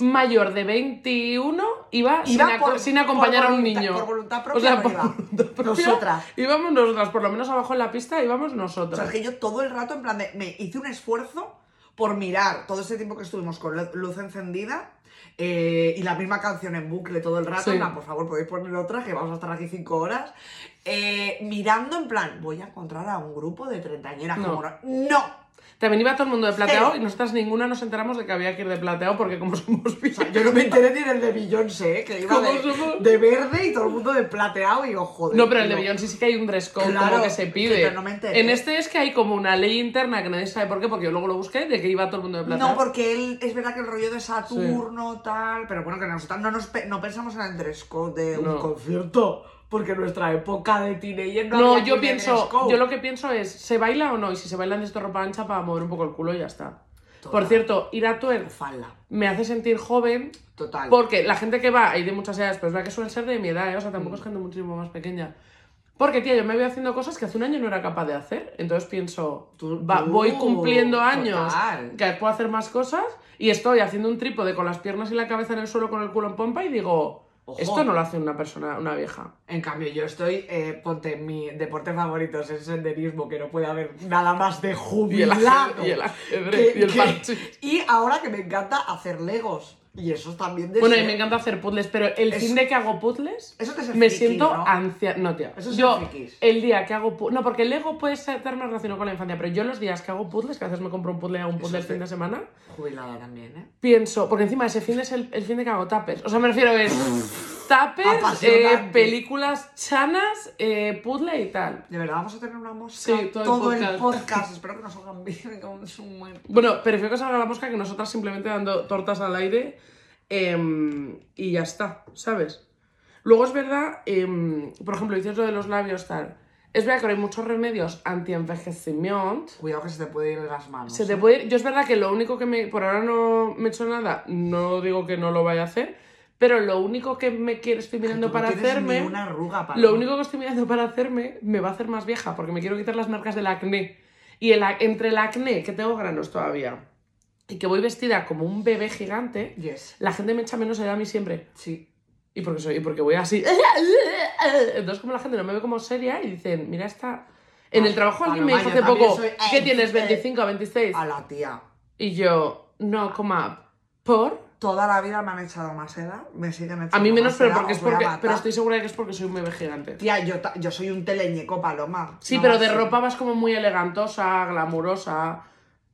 mayor de 21 iba, sin, Iba por- sin acompañar a un niño. por voluntad o propia sea, no por iba. propia, Nosotras. Íbamos nosotras, por lo menos abajo en la pista íbamos O nosotras. sea, es que yo todo el rato, en plan, de- me hice un esfuerzo por mirar todo ese tiempo que estuvimos con lu- luz encendida eh, y la misma canción en bucle todo el rato. Sí. Plan, por favor, podéis poner otra, que vamos a estar aquí cinco horas. eh, mirando, en plan, voy a encontrar a un grupo de treintañeras. No. como no. ¡No! También iba todo el mundo de plateado y nosotras ninguna nos enteramos de que había que ir de plateado porque como somos O sea, yo no me enteré ni del de Beyoncé, ¿eh? que iba ¿Cómo de, somos? de verde y todo el mundo de plateado y yo, joder. No, pero el de. Beyoncé sí que hay un dress code Claro, como que se sí, pide. pero no me enteré. en este es que hay como una ley interna que nadie sabe por qué, porque yo luego lo busqué, de que iba todo el mundo de plateado. No, porque él es verdad que el rollo de Saturno, tal, pero bueno, que nosotros no, nos no pensamos en el dress code de No. un concierto, porque nuestra época de teenager no, No, había yo de pienso, yo lo que pienso es, ¿se baila o no? Y si se baila necesito ropa ancha para mover un poco el culo y ya está. Total. Por cierto, ir a Twerk Falda, me hace sentir joven total. porque la gente que va, hay de muchas edades, pero es verdad que suelen ser de mi edad, ¿eh? o sea, tampoco Mm. es gente muchísimo más pequeña. Porque, tía, yo me veo haciendo cosas que hace un año no era capaz de hacer. Entonces pienso, Tú- va- tú, voy cumpliendo años total. que puedo hacer más cosas y estoy haciendo un trípode con las piernas y la cabeza en el suelo con el culo en pompa y digo, Ojo. esto no lo hace una persona, una vieja. En cambio, yo estoy, eh, ponte, mi deporte favorito es el senderismo, que no puede haber nada más de Y el jubilado. ajedrez, y el, ajedrez, que- y el que- parche. y ahora que me encanta hacer legos. Y eso también de Bueno, y ser- me encanta hacer puzzles, pero el Es- fin de que hago puzzles, Eso te me friki, siento ¿no? anciana. No, tía. Eso es yo, frikis. el día que hago puzzles. No, porque el Lego puede ser estar más relacionado con la infancia, pero yo los días que hago puzzles, que a veces me compro un puzzle a un puzzle el es fin de semana, Jubilada también, ¿eh? pienso. Porque encima ese fin es el, el fin de que hago tuppers. O sea, me refiero a es Apasionante. eh, películas chanas, eh, puzzle y tal. De verdad, vamos a tener una mosca Sí, todo el el podcast. podcast. Espero que nos hagan bien su muerte. Bueno, prefiero que salga la mosca que nosotras simplemente dando tortas al aire em, y ya está, ¿sabes? Luego es verdad, em, por ejemplo, dices lo de los labios, tal. Es verdad que ahora hay muchos remedios anti-envejecimiento. Cuidado que se te puede ir de las manos. Se te ¿eh? puede ir- Yo es verdad que lo único que me. Por ahora no me he hecho nada, no digo que no lo vaya a hacer, pero lo único que me quiero, estoy Que mirando tú no para hacerme. Arruga para Lo único que estoy mirando para hacerme me va a hacer más vieja, porque me quiero quitar las marcas del acné. Y el, entre el acné, que tengo granos todavía, y que voy vestida como un bebé gigante, Yes. la gente me echa menos edad a mí siempre. Sí. Y porque, soy, y porque voy así. Entonces, como la gente no me ve como seria y dicen, mira esta. En el trabajo alguien me dijo hace poco, soy- ¿qué tienes? eh, ¿25 o 26? A la tía. Y yo, no, coma, ¿por? Toda la vida me han echado más edad. Me siguen echando A mí menos, más pero porque es porque. Pero estoy segura de que es porque soy un bebé gigante. Tía, yo, yo soy un teleñeco paloma. Sí, No pero de ropa vas como muy elegantosa, glamurosa.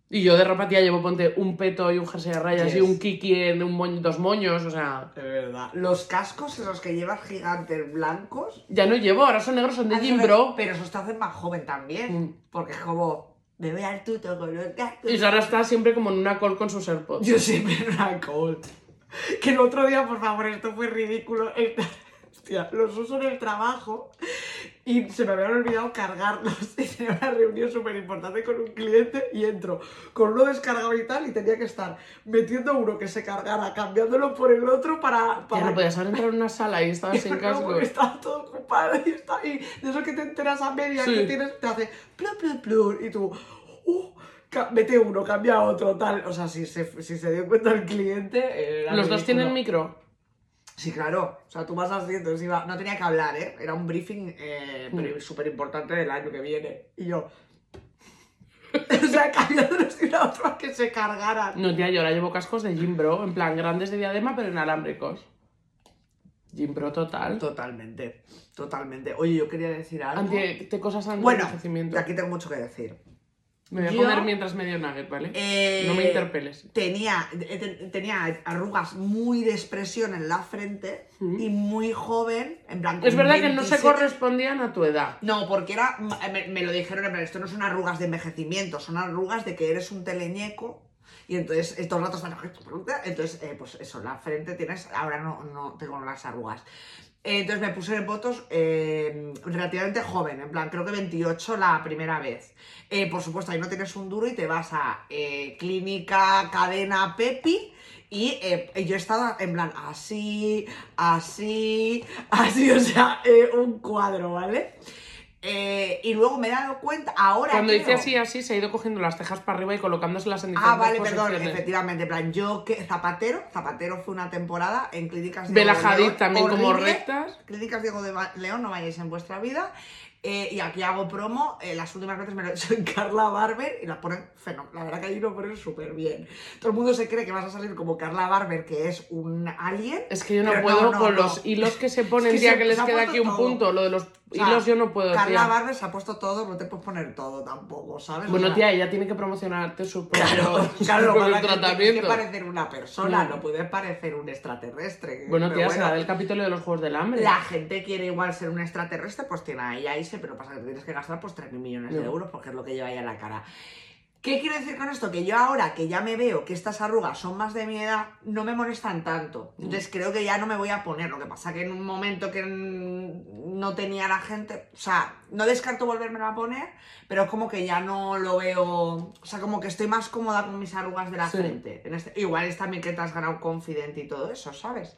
Y yo de ropa, tía, llevo, ponte, un peto y un jersey de rayas Yes. y un kiki en un moño- dos moños, o sea... De verdad. Los cascos esos que llevas gigantes blancos. Ya no llevo, ahora son negros, son de Ah, Jim pero- Bro. Pero eso te hace más joven también. Mm. Porque es como. Me voy al tuto con los cascos. Y Sara está siempre como en una call con sus AirPods. Yo siempre en una cold. Que el otro día, por favor, esto fue ridículo. Esta- Hostia, los uso en el trabajo y se me habían olvidado cargarlos. Y tenía una reunión súper importante con un cliente y entro con uno descargado y tal y tenía que estar metiendo uno que se cargara, cambiándolo por el otro para... Ya para no podías haber entrado en una sala y estabas sin no, casco. porque estaba todo ocupado y, está, y de eso que te enteras a media Sí. que tienes, te hace plum, plum, plum, y tú, uh, mete uno, cambia otro, tal. O sea, si se, si se dio cuenta el cliente. era ¿Los dos tienen micro? Sí, claro. O sea, tú vas entonces iba. No tenía que hablar, ¿eh? Era un briefing eh, Mm. súper importante del año que viene. Y yo. o sea, cambiándolos de una otra que se cargaran. No, tía, yo ahora llevo cascos de Jim Bro, en plan grandes de diadema, pero inalámbricos. Jim Bro total. Totalmente, totalmente. Oye, yo quería decir algo. Anti, te cosas anti Bueno, envejecimiento. aquí tengo mucho que decir. Me voy a yo- comer mientras medio nugget, ¿vale? Eh, No me interpeles. Tenía, eh, te- tenía arrugas muy de expresión en la frente Mm. y muy joven, en plan. Es verdad que no se 27. correspondían a tu edad. No, porque era. Me, me lo dijeron, plan, esto no son arrugas de envejecimiento, son arrugas de que eres un teleñeco Y entonces, estos ratos están... Entonces, eh, pues eso, la frente tienes... Ahora no, no tengo las arrugas. Entonces me puse botox eh, relativamente joven, en plan, creo que 28 la primera vez. Eh, por supuesto, ahí no tienes un duro y te vas a eh, clínica, cadena, Pepi. Y eh, yo he estado en plan así, así, así, o sea, un cuadro, ¿vale? Eh, y luego me he dado cuenta, ahora Cuando creo- dice así, así, se ha ido cogiendo las cejas para arriba y colocándoselas en diferentes Ah, vale, perdón, efectivamente, en plan, yo que Zapatero, Zapatero fue una temporada en clínicas Bela Diego de León, también como rectas. Clínicas Diego de León, no vayáis en vuestra vida. Eh, y aquí hago promo, eh, las últimas veces me lo he hecho en Carla Barber y la ponen fenómeno. La verdad que ahí lo ponen súper bien. Todo el mundo se cree que vas a salir como Carla Barber, que es un alien. Es que yo no puedo no, no, con no. los hilos que se ponen, Es que se- que les queda aquí un todo. punto. Lo de los sea, hilos yo no puedo, Carla tía. Barber se ha puesto todo, no te puedes poner todo tampoco, ¿sabes? O Bueno, sea, tía, ella tiene que promocionarte su propio, Claro, su claro, propio que tienes que tratamiento. parecer una persona, No. no puedes parecer un extraterrestre. Bueno, tía, será del capítulo de los Juegos del Hambre. La gente quiere igual ser un extraterrestre, pues tiene ahí a irse, pero pasa que tienes que gastar pues 3.000 millones de euros porque es lo que lleva ahí a la cara. ¿Qué quiero decir con esto? Que yo ahora que ya me veo que estas arrugas son más de mi edad, no me molestan tanto. Entonces creo que ya no me voy a poner. Lo que pasa que en un momento que no tenía la gente, o sea, no descarto volvérmelo a poner, pero es como que ya no lo veo, o sea, como que estoy más cómoda con mis arrugas de la Sí. frente. En este- igual es también que te has ganado confidente y todo eso, ¿sabes?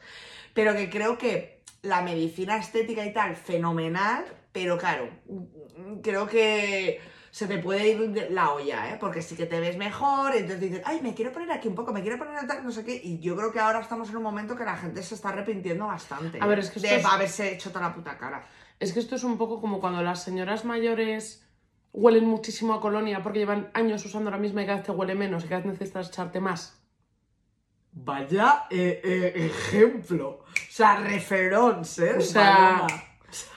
Pero que creo que la medicina estética y tal, fenomenal, pero claro, mm, creo que se te puede ir la olla, ¿eh? Porque sí que te ves mejor, entonces dices, ay, me quiero poner aquí un poco, me quiero poner tal, no sé qué, y yo creo que ahora estamos en un momento que la gente se está arrepintiendo bastante A ver, es que esto de es- haberse hecho toda la puta cara. Es que esto es un poco como cuando las señoras mayores huelen muchísimo a colonia porque llevan años usando la misma y cada vez te huele menos y cada vez necesitas echarte más. Vaya eh, ejemplo, o sea, referons, ¿eh? O sea,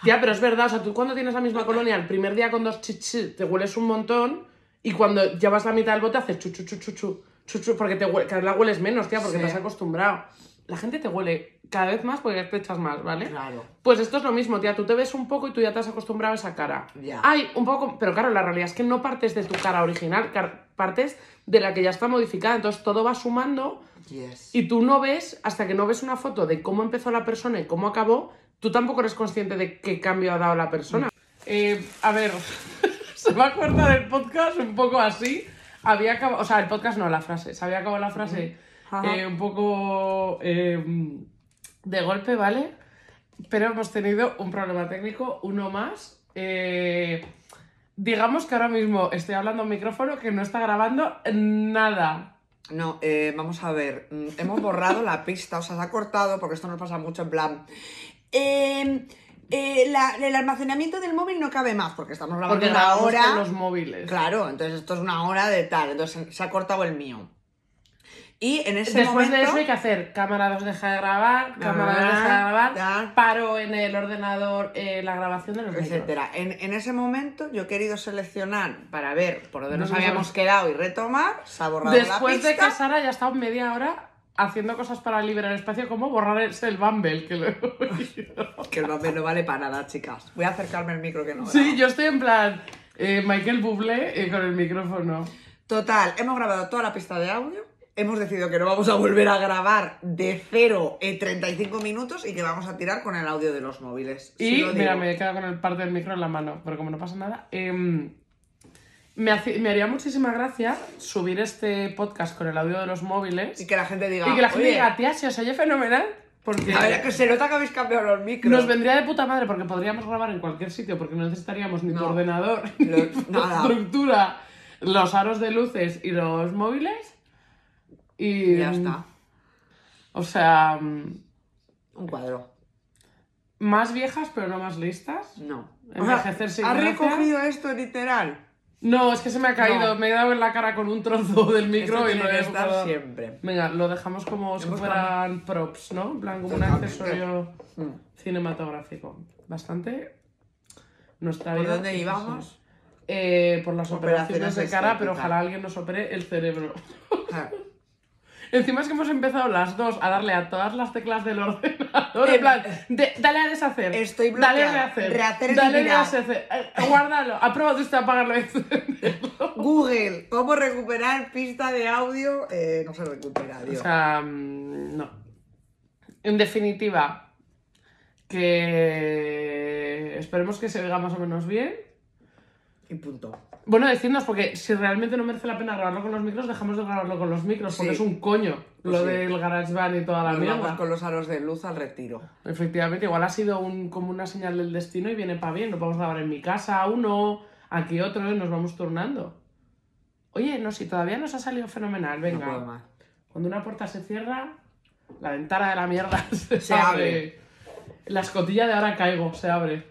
Ya, pero es verdad, o sea, tú cuando tienes la misma colonia, el primer día con dos chichi te hueles un montón y cuando llevas la mitad del bote haces chu chu chu chu chu, chu, chu, porque te huele, cada la hueles menos, tía, porque Sí. te has acostumbrado. La gente te huele cada vez más porque te echas más, ¿vale? Claro. Pues esto es lo mismo, tía, tú te ves un poco y tú ya te has acostumbrado a esa cara. Ya. Hay un poco, pero claro, la realidad es que no partes de tu cara original, partes de la que ya está modificada, entonces todo va sumando Yes. y tú no ves, hasta que no ves una foto de cómo empezó la persona y cómo acabó, tú tampoco eres consciente de qué cambio ha dado la persona. Eh, a ver, se va a cortar el podcast un poco así. Había acabado, o sea, el podcast no, la frase. Se había acabado la frase eh, un poco eh, de golpe, ¿vale? Pero hemos tenido un problema técnico, uno más. Eh, digamos que ahora mismo estoy hablando a un micrófono que no está grabando nada. No, eh, vamos a ver. mm, Hemos borrado la pista, o sea, se ha cortado porque esto nos pasa mucho en plan. Eh, eh, la- el almacenamiento del móvil no cabe más porque estamos grabando Porque una grabamos hora. con los móviles. Claro, entonces esto es una hora de tal, entonces se ha cortado el mío. Y en ese Después momento. de eso hay que hacer cámara 2 deja de grabar, cámara 2 deja de grabar, paro en el ordenador eh, la grabación de los etcétera. En, en ese momento yo he querido seleccionar para ver por dónde nos No, no, habíamos quedado y retomar. Se ha borrado Después la de pista. que Sara ya ha estado media hora haciendo cosas para liberar espacio, como borrar el, Bumble, que lo he oído. Que el papel no vale para nada, chicas. Voy a acercarme al micro que no. Sí, grabo. yo estoy en plan eh, Michael Bublé eh, con el micrófono. Total, hemos grabado toda la pista de audio. Hemos decidido que no vamos a volver a grabar de cero en 35 minutos y que vamos a tirar con el audio de los móviles. Y mira, me he quedado con el parte del micro en la mano, pero como no pasa nada, em, me, hace- me haría muchísima gracia subir este podcast con el audio de los móviles Y que la gente diga. y que la gente "Oye, diga, tía, se os oye fenomenal. Porque A ver, que se nota que habéis cambiado los micros. nos vendría de puta madre porque podríamos grabar en cualquier sitio porque no necesitaríamos ni tu No. ordenador, ni tu nada. estructura, los aros de luces y los móviles. Y ya está. O sea, Un cuadro. más viejas pero no más listas. No. Envejecer sin ¿Has gracia. recogido esto literal? No, es que se me ha caído, No. me he dado en la cara con un trozo del micro Esto y lo que he estar siempre. Venga, lo dejamos como si Hemos fueran props, ¿no? En plan, como un accesorio Mm. cinematográfico. Bastante. Nuestra ¿Por vida. dónde pues, íbamos? Eh, por las operaciones, Operaciones de cara, pero ojalá alguien nos opere el cerebro. Encima es que hemos empezado las dos a darle a todas las teclas del ordenador. En plan, de- dale a deshacer. Estoy Dale bloqueada. a rehacer. Rehacer dale a deshacer. Eh, Guárdalo. Ha probado usted a apagarlo y encenderlo. Google, ¿cómo recuperar pista de audio? Eh, no se recupera, O Dios. sea, mm, no. En definitiva, que esperemos que se oiga más o menos bien. y punto. Bueno, decidnos, porque si realmente no merece la pena grabarlo con los micros, dejamos de grabarlo con los micros, porque Sí. es un coño Pues lo sí. del GarageBand y toda la Nos mierda. vamos con los aros de luz al retiro. Efectivamente, igual ha sido un, como una señal del destino y viene para bien. Nos vamos a grabar en mi casa uno, aquí otro, y nos vamos turnando. Oye, no, si todavía nos ha salido fenomenal, No puedo venga. más. Cuando una puerta se cierra, la ventana de la mierda se, Se abre. La escotilla de ahora caigo, se abre.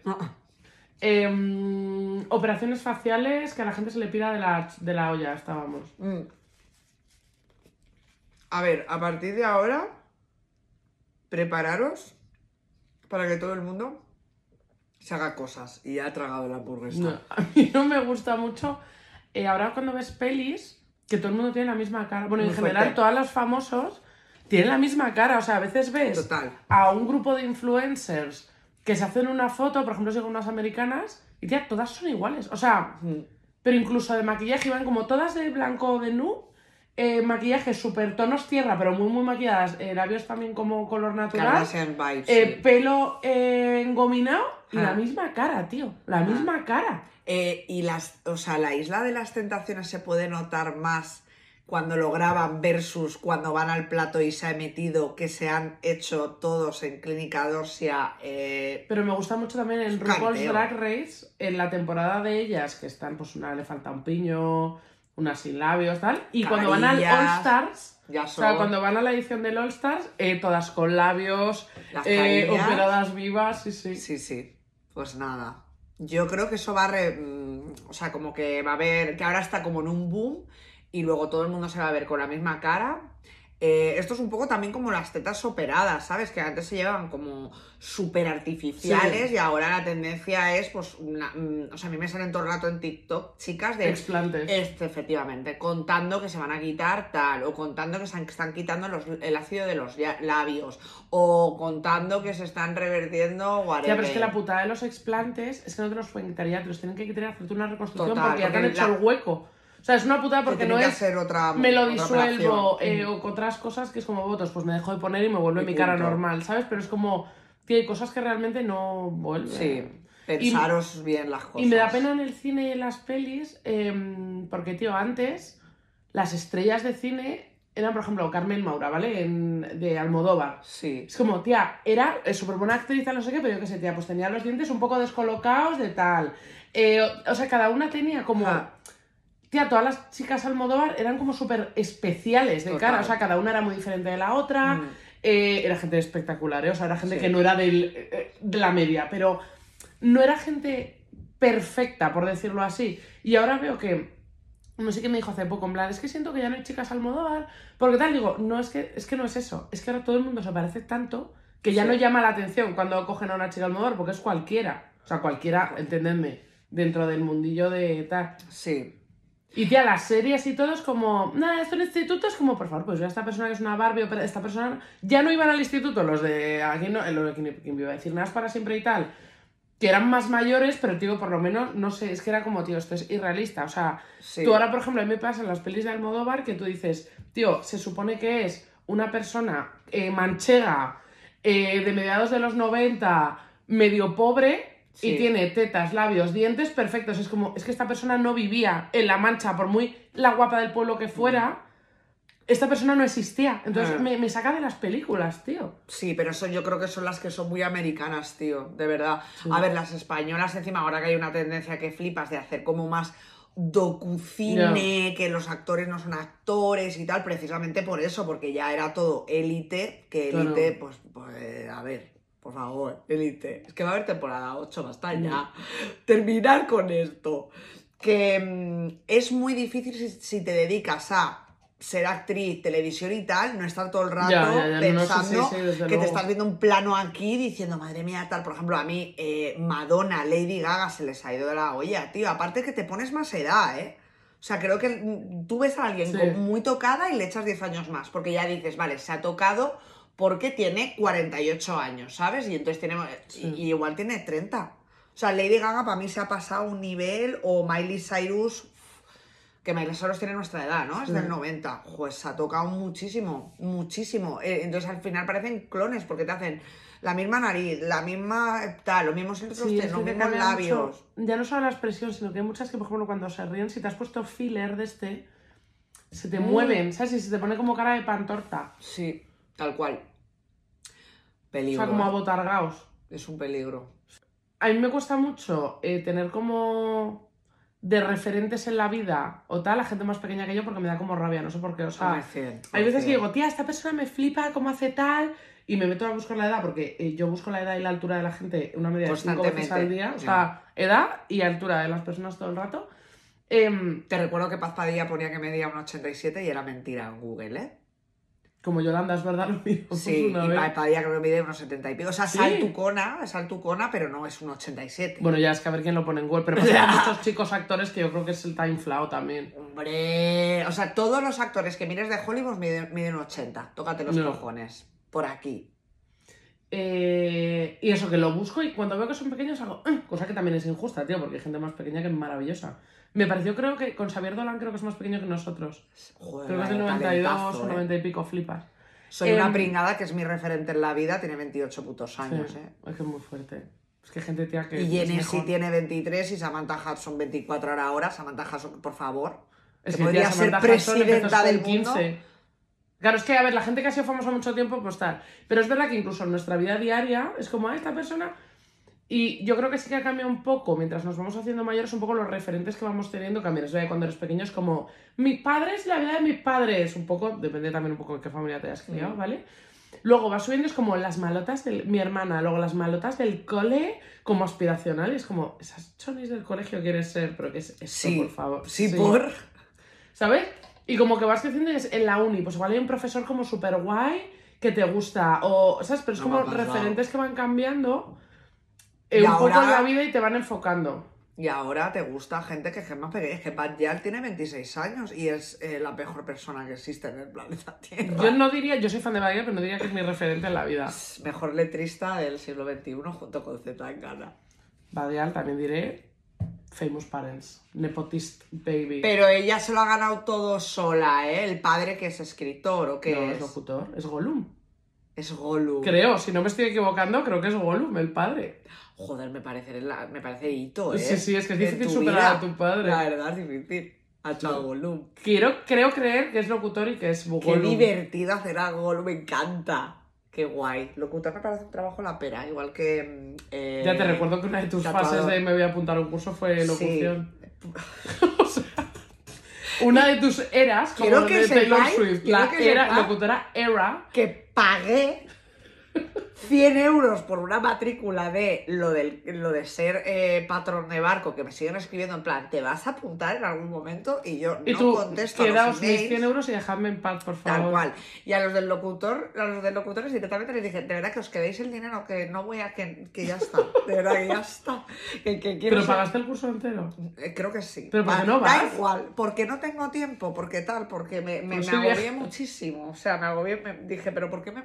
Em, operaciones faciales que a la gente se le pira de la, de la olla, estábamos. mm. A ver, a partir de ahora, prepararos para que todo el mundo se haga cosas y ha tragado la hamburguesa. No, a mí no me gusta mucho. eh, ahora cuando ves pelis, que todo el mundo tiene la misma cara. Bueno, en general fuerte. todos los famosos tienen la misma cara. O sea, a veces ves Total. a un grupo de influencers que se hacen una foto, por ejemplo, con unas americanas, y tía, todas son iguales. O sea, Mm. pero incluso de maquillaje van como todas de blanco de nu. eh, maquillaje super tonos tierra, pero muy muy maquilladas. eh, labios también como color natural. Vibes. eh, sí. pelo eh, engominado y Ah. la misma cara, tío. La Ah. misma cara. Eh, y las, o sea, la isla de las tentaciones se puede notar más cuando lo graban versus cuando van al plato y se ha emitido que se han hecho todos en Clínica Dorsia. eh, Pero me gusta mucho también en RuPaul's. Drag Race, en la temporada de ellas, que están, pues una le falta un piño, una sin labios, tal. Y cuando van al. All Stars, ya o son sea, cuando van a la edición del All Stars, eh, todas con labios, eh, operadas vivas, sí, sí. Sí, sí. Pues nada. Yo creo que eso va a... re- mm, O sea, como que va a haber... Que ahora está como en un boom y luego todo el mundo se va a ver con la misma cara. Eh, esto es un poco también como las tetas operadas, ¿sabes? Que antes se llevaban como súper artificiales Sí. y ahora la tendencia es, pues, una- mm, o sea, a mí me salen todo el rato en TikTok chicas de... Explantes. Este, efectivamente, contando que se van a quitar tal, o contando que se han- están quitando los- el ácido de los labios, o contando que se están revertiendo whatever. Ya, pero es que la putada de los explantes es que no te los pueden quitar ya, te los tienen que quitar y hacerte una reconstrucción Total, porque ya te han porque hecho la- el hueco. O sea, es una putada Que porque no que es hacer otra me lo otra disuelvo eh, o con otras cosas que es como votos, pues me dejo de poner y me vuelve Y mi cara normal, ¿sabes? Pero es como, tío, hay cosas que realmente no vuelven. Sí, pensaros bien las cosas. Y me da pena en el cine y en las pelis, em, porque, tío, antes las estrellas de cine eran, por ejemplo, Carmen Maura, ¿vale? En- de Almodóvar. Sí, Es como, tía, era súper buena actriz, no sé qué, pero yo qué sé, tía, pues tenía los dientes un poco descolocados de tal. Eh, o, o sea, cada una tenía como... Ah. Tía, todas las chicas Almodóvar eran como súper especiales de Total. cara, o sea, cada una era muy diferente de la otra. Mm. Eh, era gente espectacular, ¿eh? O sea, era gente Sí. que no era del, eh, de la media, pero no era gente perfecta, por decirlo así. Y ahora veo que, no sé qué me dijo hace poco, en plan, es que siento que ya no hay chicas Almodóvar, porque tal, digo, no, es que, es que no es eso, es que ahora todo el mundo se parece tanto que ya Sí. no llama la atención cuando cogen a una chica Almodóvar, porque es cualquiera. O sea, cualquiera, entendedme, dentro del mundillo de tal. sí. Y tía, las series y todo es como, nada, esto en instituto es como, por favor, pues yo a esta persona que es una Barbie, o esta persona ya no iban al instituto, los de aquí no, los de quien, iba a decir nada es para siempre y tal, que eran más mayores, pero tío, por lo menos, no sé, es que era como, tío, esto es irrealista. O sea, Sí. tú ahora, por ejemplo, a mí me pasa en las pelis de Almodóvar que tú dices, tío, se supone que es una persona eh, manchega, eh, de mediados de los 90, medio pobre. Y tiene tetas, labios, dientes perfectos. Es como, es que esta persona no vivía en La Mancha, por muy la guapa del pueblo que fuera, esta persona no existía. Entonces Ah. me, me saca de las películas, tío. Sí, pero eso yo creo que son las que son muy americanas, tío, de verdad. A ver, las españolas encima, ahora que hay una tendencia que flipas de hacer como más docucine, que los actores no son actores y tal, precisamente por eso, porque ya era todo élite, que Claro. élite, pues, pues, a ver, por favor, élite. Es que va a haber temporada 8, basta ya. Terminar con esto. Que mm, es muy difícil si, si te dedicas a ser actriz, televisión y tal, no estar todo el rato Ya, ya, ya, no, sí, pensando sí, sí, desde que luego. te estás viendo un plano aquí diciendo, madre mía, tal. Por ejemplo, a mí, eh, Madonna, Lady Gaga se les ha ido de la olla, tío. Aparte que te pones más edad, ¿eh? O sea, creo que mm, tú ves a alguien Sí. muy tocada y le echas 10 años más, porque ya dices, vale, se ha tocado porque tiene 48 años, ¿sabes? Y entonces tiene, Sí. y, y igual tiene 30. O sea, Lady Gaga para mí se ha pasado un nivel, o Miley Cyrus, que Miley Cyrus tiene nuestra edad, ¿no? Es Sí. del 90. Pues se ha tocado muchísimo, muchísimo. Eh, entonces al final parecen clones, porque te hacen la misma nariz, la misma tal, los mismos Sí, labios. mucho, ya no solo la expresión, sino que hay muchas que, por ejemplo, cuando se ríen, si te has puesto filler de este, se te Mm. mueven, ¿sabes? Y se te pone como cara de pantorta. Sí, tal cual. O Peligro. sea, como ¿eh? abotargaos. Es un peligro. A mí me cuesta mucho eh, tener como de referentes en la vida o tal a gente más pequeña que yo porque me da como rabia, no sé por qué. O sea, hay veces que digo, tía, esta persona me flipa, cómo hace tal, y me meto a buscar la edad porque eh, yo busco la edad y la altura de la gente una media de cinco veces al día. O sea, edad y altura de las personas todo el rato. Em, Te recuerdo que Paz Padilla ponía que medía un 87 y era mentira en Google, ¿eh? Como Yolanda, es verdad, lo mismo. Sí, una y vez. Padilla creo que mide unos 70 y pico. O sea, ¿Sí? saltucona, es altucona, pero no es un 87. Bueno, ya es que a ver quién lo pone en Google, pero hay muchos chicos actores que yo creo que es el time inflado también. Hombre, o sea, todos los actores que mires de Hollywood miden, miden un 80. Tócate los No. cojones. Por aquí. Eh, y eso, que lo busco y cuando veo que son pequeños hago, "Eh", cosa que también es injusta, tío, porque hay gente más pequeña que es maravillosa. Me pareció, creo que con Xavier Dolan creo que es más pequeño que nosotros. Joder, Creo que es del vaya 92 talentazo, o ¿eh? 90 y pico, flipas. Soy Em, una pringada que es mi referente en la vida, tiene 28 putos años, Sí, ¿eh? Es que es muy fuerte. Es que gente, tía, que. Y mejor. tiene 23 y Samantha Hudson 24 ahora ahora. Samantha Hudson, por favor. Es que podría ser presidenta del mundo. Claro, es que, a ver, la gente que ha sido famosa mucho tiempo, pues tal. Pero es verdad que incluso en nuestra vida diaria es como, ah, esta persona. Y yo creo que sí que ha cambiado un poco, mientras nos vamos haciendo mayores, un poco los referentes que vamos teniendo cambian. Es verdad cuando eres pequeño es como, mi padre es la vida de mis padres. Un poco, depende también un poco de qué familia te hayas criado. ¿vale? Luego va subiendo, es como las malotas de mi hermana, luego las malotas del cole como aspiracional. Y es como, esas chonis del colegio quieres ser, pero que es esto, Sí, por favor. Sí, por. ¿Sabes? Y como que vas creciendo y es en la uni, pues igual hay un profesor como súper guay que te gusta, o, ¿sabes? Pero es No como referentes que van cambiando eh, un poco ahora- en la vida y te van enfocando. Y ahora te gusta gente que es más pequeña. Es que Pat Yal tiene 26 años y es eh, la mejor persona que existe en el planeta Tierra. Yo no diría, yo soy fan de Badía, pero no diría que es mi referente en la vida. Mejor letrista del siglo XXI junto con Z Tangana. Badial también diré Famous Parents, Nepotist Baby. Pero ella se lo ha ganado todo sola, ¿eh? El padre que es escritor o que no, es. es locutor, es Gollum. Es Gollum. Creo, si no me estoy equivocando, creo que es Gollum, el padre. Joder, me parece, la- me parece hito, ¿eh? Sí, sí, es que es difícil superar a tu padre. La verdad, es difícil. Ha hecho a Gollum. Quiero, creo creer que es locutor y que es Qué Gollum. divertido hacer a Gollum, me encanta. Qué guay. Locutor me parece un trabajo la pera, igual que. mm, eh, Ya te recuerdo que una de tus fases de me voy a apuntar a un curso fue Sí. locución. O sea, una de tus eras, como Quiero que de Taylor sepáis- Swift, la que era, sepáis- locutora era. que pagué 100 euros por una matrícula de lo, del, lo de ser eh, patrón de barco, que me siguen escribiendo en plan, ¿te vas a apuntar en algún momento? Y yo Y no tú, contesto quedaos mis emails. 100 euros y dejadme en paz, por favor. Tal cual. Y a los del locutor, a los del locutores directamente les dije, de verdad que os quedéis el dinero, que no voy a, que, que ya está. De verdad que ya está. Que, que quiero Pero ser- pagaste el curso entero. Eh, Creo que sí. ¿Pero por qué Va- no Da vas? igual, porque no tengo tiempo, porque tal, porque me, me, Pues me agobié muchísimo. O sea, me agobié, me dije, pero ¿por qué me...?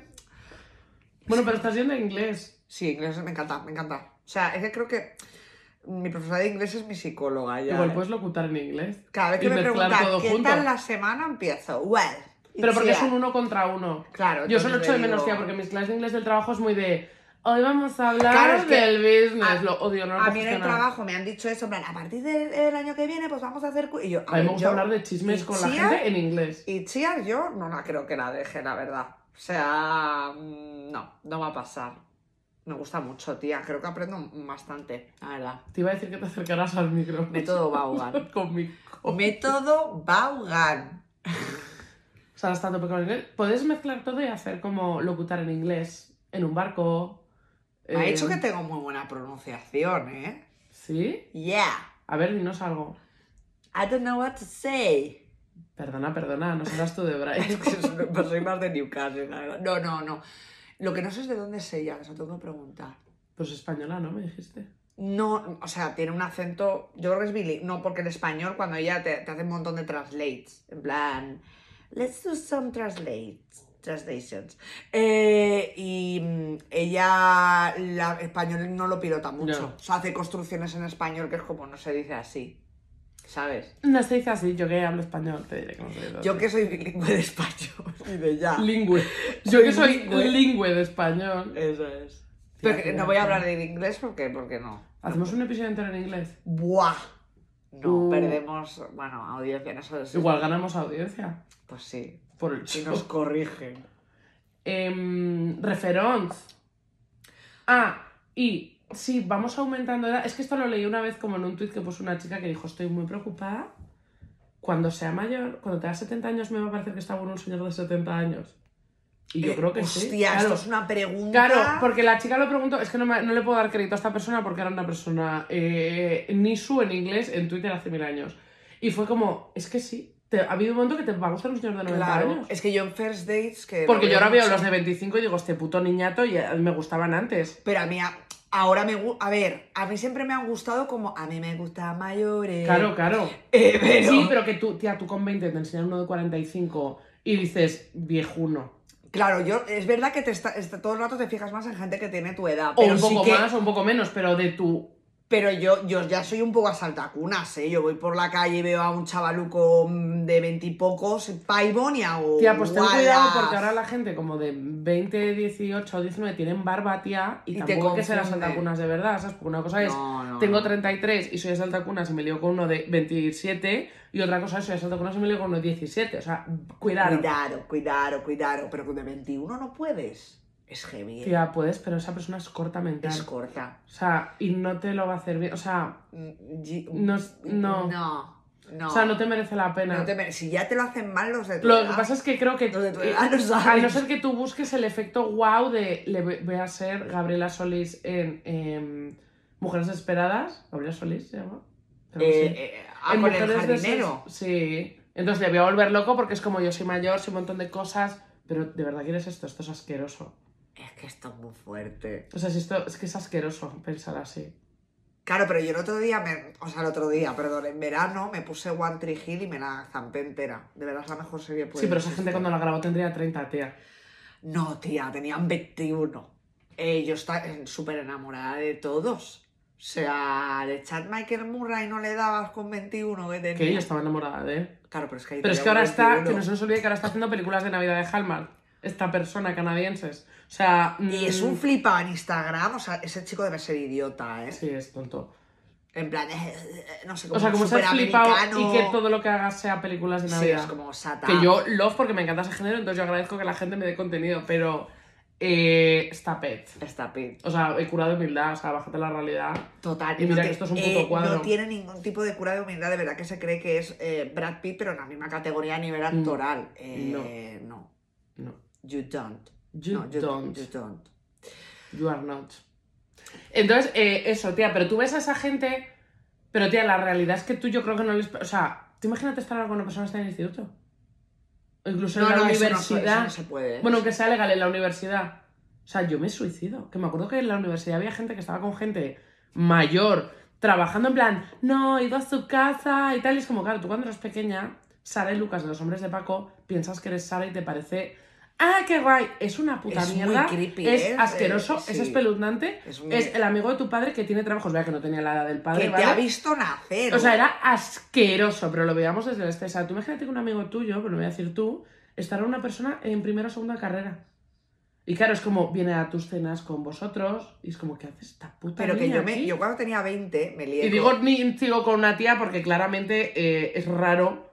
Bueno, pero estás yendo a inglés. Sí, inglés me encanta, me encanta. O sea, es que creo que mi profesora de inglés es mi psicóloga ya. Igual ¿eh? puedes locutar en inglés. Cada vez que me preguntan qué junto. tal la semana, empiezo. Well. Pero porque it's es un here". uno contra uno. Claro, Yo solo echo de menos, tía, porque mis clases de inglés del trabajo es muy de. Hoy vamos a hablar Claro, es que del business. a- lo odio, no lo A mí en el trabajo me han dicho eso, en plan, a partir del, del año que viene, pues vamos a hacer... cu-". Y yo, A mí me gusta yo- hablar de chismes con la Chia- gente en inglés. Y Chia, yo no la creo que la deje, la verdad. O sea, mm, no, no va a pasar. Me gusta mucho, tía. Creo que aprendo bastante, la verdad. Te iba a decir que te acercaras al micro. Método Vaughan. con mi co- Método Vaughan. O sea, hasta tope con inglés. Puedes mezclar todo y hacer como locutar en inglés, en un barco. Me ha eh, dicho que tengo muy buena pronunciación, ¿eh? ¿Sí? Yeah. A ver, dinos algo. I don't know what to say. Perdona, perdona, no serás tú de Es Bright. que pues soy más de Newcastle, la verdad. No, no, no. Lo que no sé es de dónde es ella, lo tengo que preguntar. Pues española, ¿no? Me dijiste. no, o sea, tiene un acento, yo creo que es Billy, no, porque el español cuando ella te, te hace un montón de translates, en plan, let's do some translates, translations. Eh, y mm, ella, la español no lo pilota mucho, Ya. o sea, hace construcciones en español que es como no se dice así, ¿sabes? No se dice así, yo que hablo español te diré que no se dice Yo así. que soy bilingüe de español y de ya. Lingüe. Yo que soy bilingüe. lingüe de español. Eso es. Pero que no voy a hablar de inglés porque, porque no. Hacemos un episodio entero en inglés. ¡Buah! No, Uh. perdemos, bueno, audiencia, no sé si- Igual ganamos audiencia. Pues sí, Por el si show. nos corrigen. Em, referons. Ah, y sí, vamos aumentando edad. Es que esto lo leí una vez como en un tuit que puso una chica que dijo, estoy muy preocupada. Cuando sea mayor, cuando tenga 70 años, me va a parecer que está bueno un señor de 70 años. Y yo Eh, creo que sí. Hostia, Claro. esto es una pregunta. Claro, porque la chica lo preguntó, es que no, me- no le puedo dar crédito a esta persona porque era una persona eh, Nisu en inglés en Twitter hace mil años. Y fue como, es que sí, te- ha habido un momento que te va a gustar un señor de 90 Claro, años. es que yo en First Dates que... Porque yo ahora veo mucho, los de 25 y digo, este puto niñato y me gustaban antes. Pero a mí, a- ahora me gusta... A ver, a mí siempre me han gustado como... A mí me gustan mayores. Claro, claro. Eh, pero... Sí, pero que tú, tía, tú con 20 te enseñan uno de 45 y dices, viejuno. Claro, yo... Es verdad que te está, está- todo el rato te fijas más en gente que tiene tu edad. O un sí poco que- más o un poco menos, pero de tu... Pero yo, yo ya soy un poco a saltacunas, ¿eh? Yo voy por la calle y veo a un chavaluco mm, de veintipocos, paibón y hago... Tía, pues ten cuidado porque ahora la gente como de 20, 18 o 19 tienen barba, tía, y, Y te tampoco hay que ser confunde. asaltacunas de verdad, ¿sabes? Porque una cosa es, No, no, tengo no. 33 y soy asaltacunas y me lío con uno de 27, y otra cosa es, soy asaltacunas y me lío con uno de 17. O sea, cuidado. Cuidado, cuidado, cuidado. Pero de 21 no puedes. Es heavy. ¿eh? Tía, puedes, pero esa persona es corta mental. Es corta. O sea, y no te lo va a hacer bien. O sea, No no. No. No. o sea no te merece la pena. No te mere- Si ya te lo hacen mal los de tu Lo edad, que pasa es que creo que Los de tu eh, edad no saben. a no ser que tú busques el efecto wow de le voy a ser Gabriela Solís en em, Mujeres Esperadas. ¿Gabriela Solís se llama? Eh, sí. eh, ah, En con el jardinero. Sí. Entonces le voy a volver loco porque es como yo soy mayor, soy un montón de cosas, pero ¿de verdad quieres esto? Esto es asqueroso. Que esto es muy fuerte. O sea, si esto es que es asqueroso pensar así. Claro, pero yo el otro día, me, o sea, el otro día, perdón, en verano me puse One Tree Hill y me la zampé entera. De verdad es la mejor serie. sí, pero esa gente cuando la grabó tendría 30, tía. No, tía, tenían 21. Eh, yo estaba eh, súper enamorada de todos. O sea, de Chad Michael Murray no le dabas con 21 que tenía. Que ella estaba enamorada de él. Claro, pero es que ahí Pero es que ahora está, 21. que no se nos olvide que ahora está haciendo películas de Navidad de Hallmark. Esta persona canadiense. O sea. Y es mm, un flipado en Instagram, o sea, ese chico debe ser idiota, ¿eh? Sí, es tonto. En plan, eh, eh, no sé, como O sea, como ser flipado y que todo lo que hagas sea películas de Sí, Navidad. es como Satan. Que yo love porque me encanta ese género, entonces yo agradezco que la gente me dé contenido, pero. Eh, está pet. Está pit. O sea, he curado humildad, o sea, bájate la realidad. Total. Y mira no que esto es un eh, puto cuadro. No tiene ningún tipo de cura de humildad, de verdad que se cree que es eh, Brad Pitt, pero en la misma categoría a nivel actoral. Eh, no. No. You don't. You No, you don't. You don't. You are not. Entonces, eh, eso, tía, pero tú ves a esa gente, pero tía, la realidad es que tú yo creo que no les... O sea, tú imagínate estar con una persona que está en el instituto. O incluso en la eso no, universidad. eso no se puede. Bueno, aunque sea legal en la universidad. O sea, yo me suicido. Que me acuerdo que en la universidad había gente que estaba con gente mayor, trabajando en plan, no, he ido a su casa y tal. Y es como, claro, tú cuando eres pequeña, Sara y Lucas de los hombres de Paco, piensas que eres Sara y te parece, ah, qué guay. Es una puta Es muy mierda. creepy, es ¿eh? asqueroso, Eh, es espeluznante. Es el amigo de tu padre que tiene trabajos, vea que no tenía la edad del padre. que te ha visto nacer. O sea, era asqueroso, pero lo veíamos desde el este. O sea, tú imagínate que un amigo tuyo, pero lo voy a decir tú, estará una persona en primera o segunda carrera. Y claro, es como, viene a tus cenas con vosotros, y es como, ¿qué hace esta puta Pero que yo, me, yo cuando tenía 20 me lié Y digo, ni sigo con una tía porque claramente eh, es raro.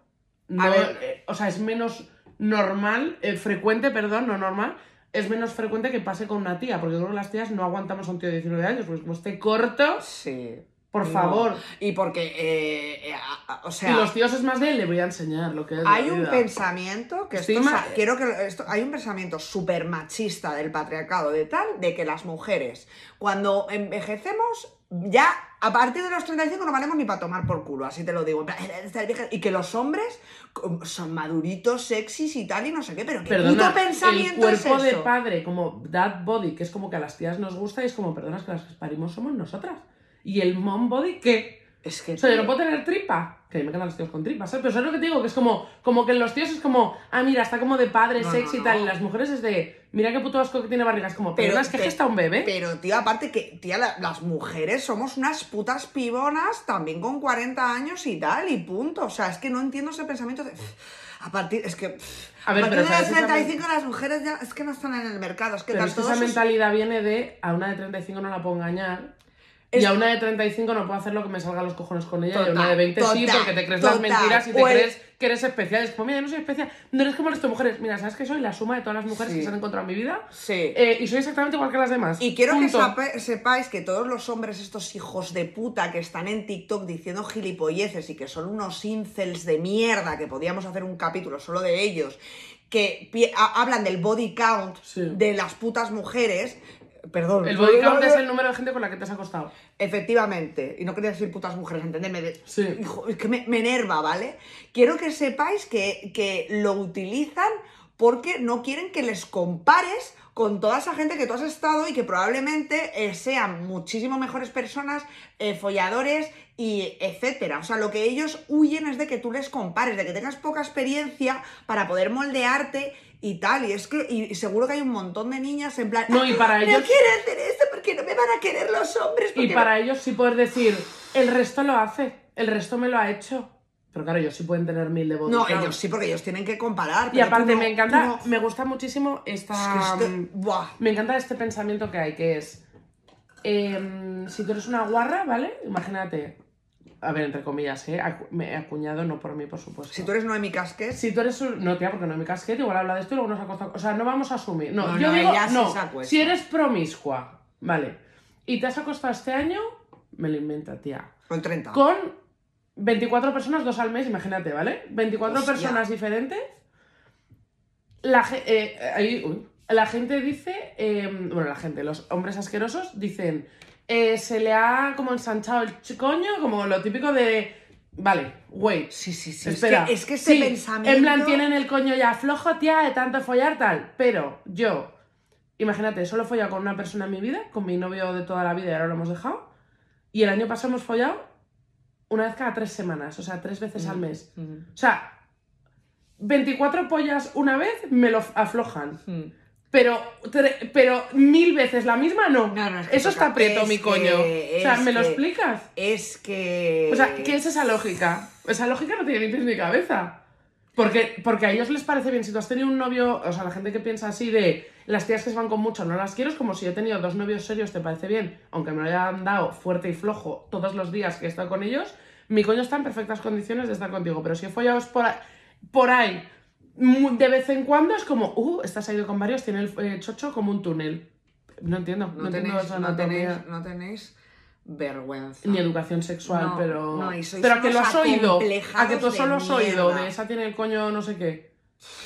No, ver. eh, o sea, es menos normal, eh, frecuente, perdón, no normal. Es menos frecuente que pase con una tía, porque creo que las tías no aguantamos a un tío de 19 años, pues como esté corto, Sí. por No. favor. Y porque, eh, eh, o sea... y los tíos es más de le voy a enseñar lo que es. Hay un pensamiento que esto, o sea, quiero que esto, hay un pensamiento súper machista del patriarcado de tal de que las mujeres cuando envejecemos ya a partir de los 35 no valemos ni para tomar por culo, así te lo digo. Y que los hombres son maduritos, sexys y tal y no sé qué, pero qué Perdona, puto pensamiento el es cuerpo de eso? padre, como dad body, que es como que a las tías nos gusta, y es como, perdona, es que las que parimos somos nosotras. ¿Y el mom body qué? Es que. O sea, yo no puedo tener tripa. Que a mí me encantan los tíos con tripas, ¿sabes? Pero ¿sabes lo que te digo? Que es como, como que en los tíos es como, ah, mira, está como de padre, No, sexy no, y tal. no. Y las mujeres es de, mira qué puto asco que tiene barriga. Es como, pero Pero es que gesta un bebé. Pero, tío, aparte que, tía, la- las mujeres somos unas putas pibonas también con 40 años y tal, y punto. O sea, es que no entiendo ese pensamiento de. A partir, es que. A ver, partir pero de los ¿sabes esa 35 las mujeres ya es que no están en el mercado. Es que Pero es que esa mentalidad viene de a una de 35 no la puedo engañar. Y a una de 35 no puedo hacer lo que me salga a los cojones con ella. y a una de 20 sí, porque te crees total. las mentiras y te el- crees que eres especial. Es como, mira, yo no soy especial. No eres como de mujeres. Mira, ¿sabes que soy? La suma de todas las mujeres Sí. que se han encontrado en mi vida. Sí. Eh, y soy exactamente igual que las demás. Y quiero Punto. que sape- sepáis que todos los hombres, estos hijos de puta que están en TikTok diciendo gilipolleces y que son unos incels de mierda, que podíamos hacer un capítulo solo de ellos, que hablan del body count Sí. de las putas mujeres. Perdón. El body count es el número de gente con la que te has acostado. Efectivamente, y no quería decir putas mujeres, entendedme, de- Sí. hijo, es que me, me enerva, ¿vale? Quiero que sepáis que, que lo utilizan porque no quieren que les compares con toda esa gente que tú has estado y que probablemente eh, sean muchísimo mejores personas, eh, folladores y etcétera. O sea, lo que ellos huyen es de que tú les compares, de que tengas poca experiencia para poder moldearte y tal. Y es que, y, seguro que hay un montón de niñas en plan, No, y para no ellos- quiero hacer esto porque no me van a querer los hombres. Y para ellos sí poder decir, el resto lo hace, el resto me lo ha hecho. Pero claro, ellos sí pueden tener mil de body No, ellos sí, porque ellos tienen que comparar. Y aparte no- me encanta, no- me gusta muchísimo esta... Es que esto- buah. Me encanta este pensamiento que hay, que es, em, si tú eres una guarra, ¿vale? Imagínate, a ver, entre comillas, ¿eh? Acu- me he acuñado, no por mí, por supuesto. Si tú eres Noemi Casquez, Si tú eres. No, tía, porque no es mi casquete, igual habla de esto y luego nos ha costado... O sea, no vamos a asumir. No, No, yo no, digo, no, si eres promiscua, ¿vale? Y te has acostado este año, me lo inventa, tía. con 30. Con 24 personas, dos al mes, imagínate, ¿vale? 24 Hostia. personas diferentes. La, eh, ahí- uy. la gente dice, eh, bueno, la gente, los hombres asquerosos dicen, eh, se le ha como ensanchado el coño, como lo típico de, vale, wait. Sí, sí, sí. Espera, Es que, es que ese sí, pensamiento. En plan, tienen el coño ya flojo, tía, de tanto follar, tal. Pero yo, imagínate, solo he follado con una persona en mi vida, con mi novio de toda la vida y ahora lo hemos dejado. Y el año pasado hemos follado una vez cada tres semanas, o sea, tres veces al mes. Mm, O sea, 24 pollas una vez me lo aflojan. mm. Pero, pero mil veces la misma no. No, no, es que Eso toca- está prieto, es mi que- coño. o sea, ¿me lo explicas? Es que. O sea, ¿qué es esa lógica? Esa lógica no tiene ni pies ni cabeza. Porque, porque a ellos les parece bien. Si tú has tenido un novio, o sea, la gente que piensa así de las tías que se van con mucho no las quiero, es como si he tenido dos novios serios, ¿te parece bien? Aunque me lo hayan dado fuerte y flojo todos los días que he estado con ellos, mi coño está en perfectas condiciones de estar contigo. Pero si he follado por ahí, por ahí de vez en cuando, es como, uh, estás ido con varios, tiene el eh, chocho como un túnel. No entiendo, no, No, tenéis, no, tenéis, no tenéis vergüenza. Ni educación sexual, No, pero. no, y sois pero a que lo has oído. A que tú solo has oído. De esa tiene el coño no sé qué.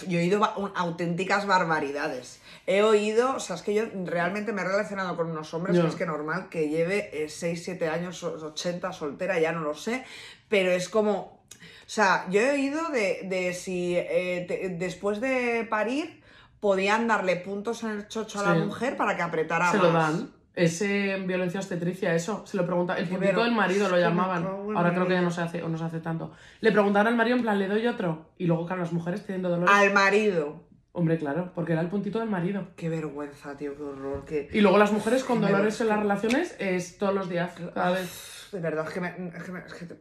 Yo he oído ba- auténticas barbaridades. He oído, o sea, es que yo realmente me he relacionado con unos hombres que es que normal que lleve 6, 7 años, o- 80 soltera, ya no lo sé, pero es como, o sea, yo he oído de, de si eh, te- después de parir podían darle puntos en el chocho a la mujer para que apretara Se lo dan. Es eh, violencia obstetricia, eso. Se lo pregunta. El puntito del marido lo llamaban. Ahora creo que ya no se hace o no se hace tanto. Le preguntaron al marido en plan, ¿le doy otro? Y luego, claro, las mujeres teniendo dolores. Al marido. Hombre, claro, porque era el puntito del marido. Qué vergüenza, tío, qué horror. Y luego las mujeres con dolores en las relaciones es todos los días, cada vez. De verdad, es que me... Es que me- es que te-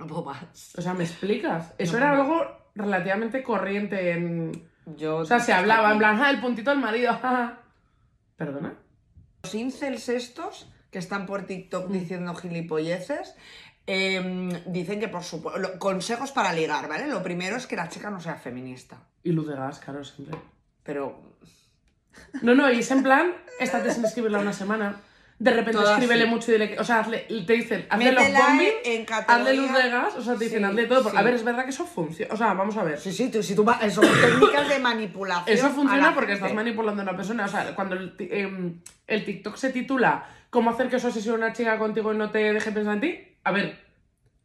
No puedo más. O sea, ¿me explicas? Eso No, era no. algo relativamente corriente en... Yo... O sea, se hablaba en plan, ah, el puntito del marido. ¿Perdona? Los incels estos que están por TikTok Mm. diciendo gilipolleces, em, dicen que por supuesto... Consejos para ligar, ¿vale? Lo primero es que la chica no sea feminista. Y luz de gas, claro, siempre. Pero... No, no, y es en plan, estate sin escribirla una semana. De repente Todas escríbele sí. mucho y dile que. O sea, hazle- te dicen, hazle los Métela bombing, en hazle luz de gas, o sea, te dicen, Sí, hazle todo. sí. A ver, es verdad que eso funciona. O sea, vamos a ver. Sí, sí, tú, si tú va- son técnicas de manipulación. Eso funciona porque gente. estás manipulando a una persona. O sea, cuando el, em, el TikTok se titula ¿Cómo hacer que eso obsesione una chica contigo y no te deje pensar en ti? A ver,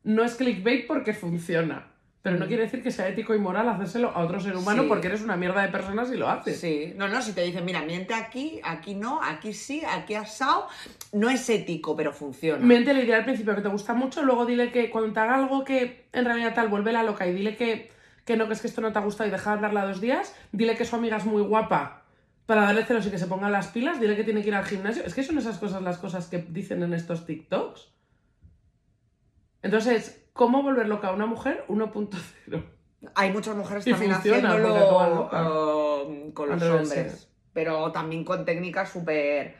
no es clickbait porque funciona. Pero no quiere decir que sea ético y moral hacérselo a otro ser humano Sí. porque eres una mierda de persona si lo haces. Sí, no, no, si te dicen, mira, miente aquí, aquí no, aquí sí, aquí asado, no es ético, pero funciona. Mente le diré al principio que te gusta mucho, luego dile que cuando te haga algo que en realidad tal, vuelve la loca y dile que, que no, que es que esto no te ha gustado y deja de hablarla dos días, dile que su amiga es muy guapa para darle celos y que se ponga las pilas, dile que tiene que ir al gimnasio. Es que son esas cosas las cosas que dicen en estos TikToks. Entonces, ¿cómo volver loca a una mujer 1.0? Hay muchas mujeres Y también funciona, haciéndolo eh, con los hombres, pero también con técnicas súper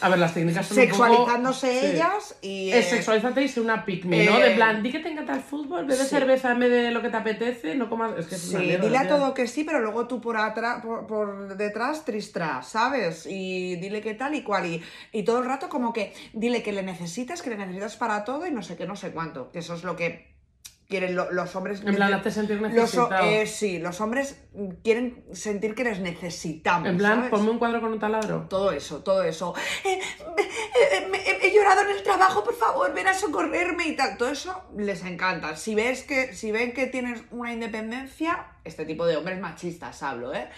A ver, las técnicas son un poco- sexualizándose Sí. ellas y... Es eh, sexualízate y sé una pick me, ¿no? eh, De plan, di que te encanta el fútbol, bebe sí. cerveza en vez de lo que te apetece, no comas... Es que es Sí, mierda, dile a todo que sí, pero luego tú por atrás, por, por detrás, tristras, ¿sabes? Y dile que tal y cual. Y, y todo el rato como que dile que le necesitas, que le necesitas para todo y no sé qué, no sé cuánto. Que eso es lo que quieren lo- los hombres. En plan, hazte sentir Los, necesitado. eh, sí, los hombres quieren sentir que les necesitamos. en plan, ¿sabes? ponme un cuadro con un taladro. Todo eso, todo eso. Eh, eh, me- he, llorado en el trabajo, por favor, ven a socorrerme y tal. Todo eso les encanta. Si ves que, si ven que tienes una independencia, este tipo de hombres machistas hablo, ¿eh?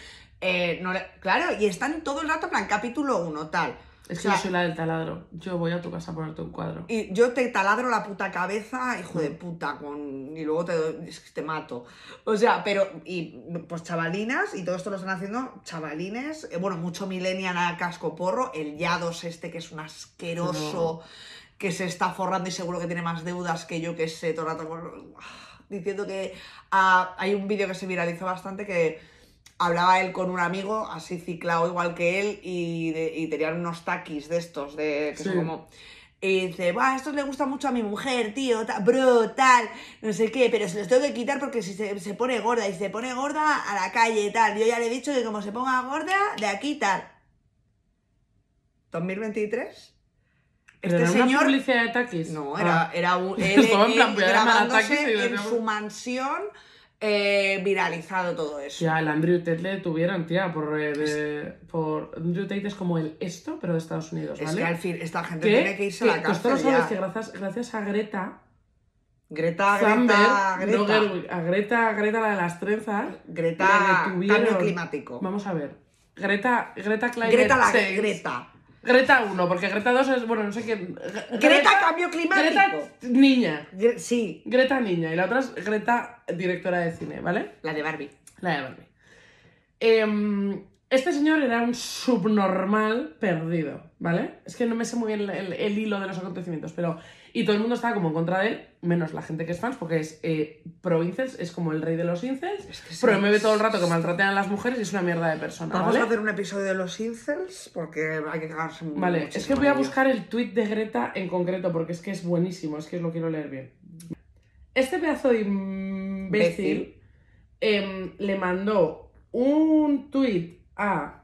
Eh, no le- claro, y están todo el rato en plan capítulo 1, tal. Es O que sea, yo soy la del taladro. Yo voy a tu casa a ponerte un cuadro. y yo te taladro la puta cabeza, hijo Mm. de puta, con... y luego te, doy- te mato. O sea, pero, y pues chavalinas, y todo esto lo están haciendo chavalines, eh, bueno, mucho millennial a casco porro, el Yados este que es un asqueroso, que se está forrando y seguro que tiene más deudas que yo que sé, todo el rato con- diciendo que ah, hay un vídeo que se viralizó bastante que hablaba él con un amigo, así ciclado igual que él, y, de- y tenían unos taquis de estos, de, que son como... Y dice, va, esto le gusta mucho a mi mujer, tío, ta- bro, tal, no sé qué, pero se los tengo que quitar porque si se, se pone gorda y se pone gorda a la calle, tal. Yo ya le he dicho que como se ponga gorda, de aquí, tal. 2023. ¿Pero Este era una señor publicidad de taquis? no, Ah. era, era un, él, Estaba en él grabándose y decimos- su mansión, eh, viralizado todo eso. Ya, el Andrew Tate le detuvieron, tía, por, eh, de- por... Andrew Tate es como el esto, pero de Estados Unidos, Es ¿vale? que al fin, esta gente Que- tiene que irse que- a la que cárcel sabes ya. que gracias, gracias a Greta Greta, Greta, no Greta, Gerwig, a Greta, Greta la de las trenzas, Greta, cambio climático. Vamos a ver. Greta, Greta Greta la. Greta. Greta 1, porque Greta 2 es, bueno, no sé qué. Gre- Greta cambio climático. Greta niña. Gre- sí, Greta niña. Y la otra es Greta directora de cine, ¿vale? la de Barbie. La de Barbie. Em, este señor era un subnormal perdido, ¿vale? Es que no me sé muy bien el, el- el hilo de los acontecimientos, pero... Y todo el mundo estaba como en contra de él, menos la gente que es fans, porque es eh, pro incels, es como el rey de los incels, Es que sí. promueve todo el rato que maltraten a las mujeres y es una mierda de persona, Vamos ¿vale? a hacer un episodio de los incels porque hay que cagarse Vale, es que voy a buscar el tweet de Greta en concreto porque es que es buenísimo, es que lo quiero leer bien. Este pedazo de imbécil em, le mandó un tweet a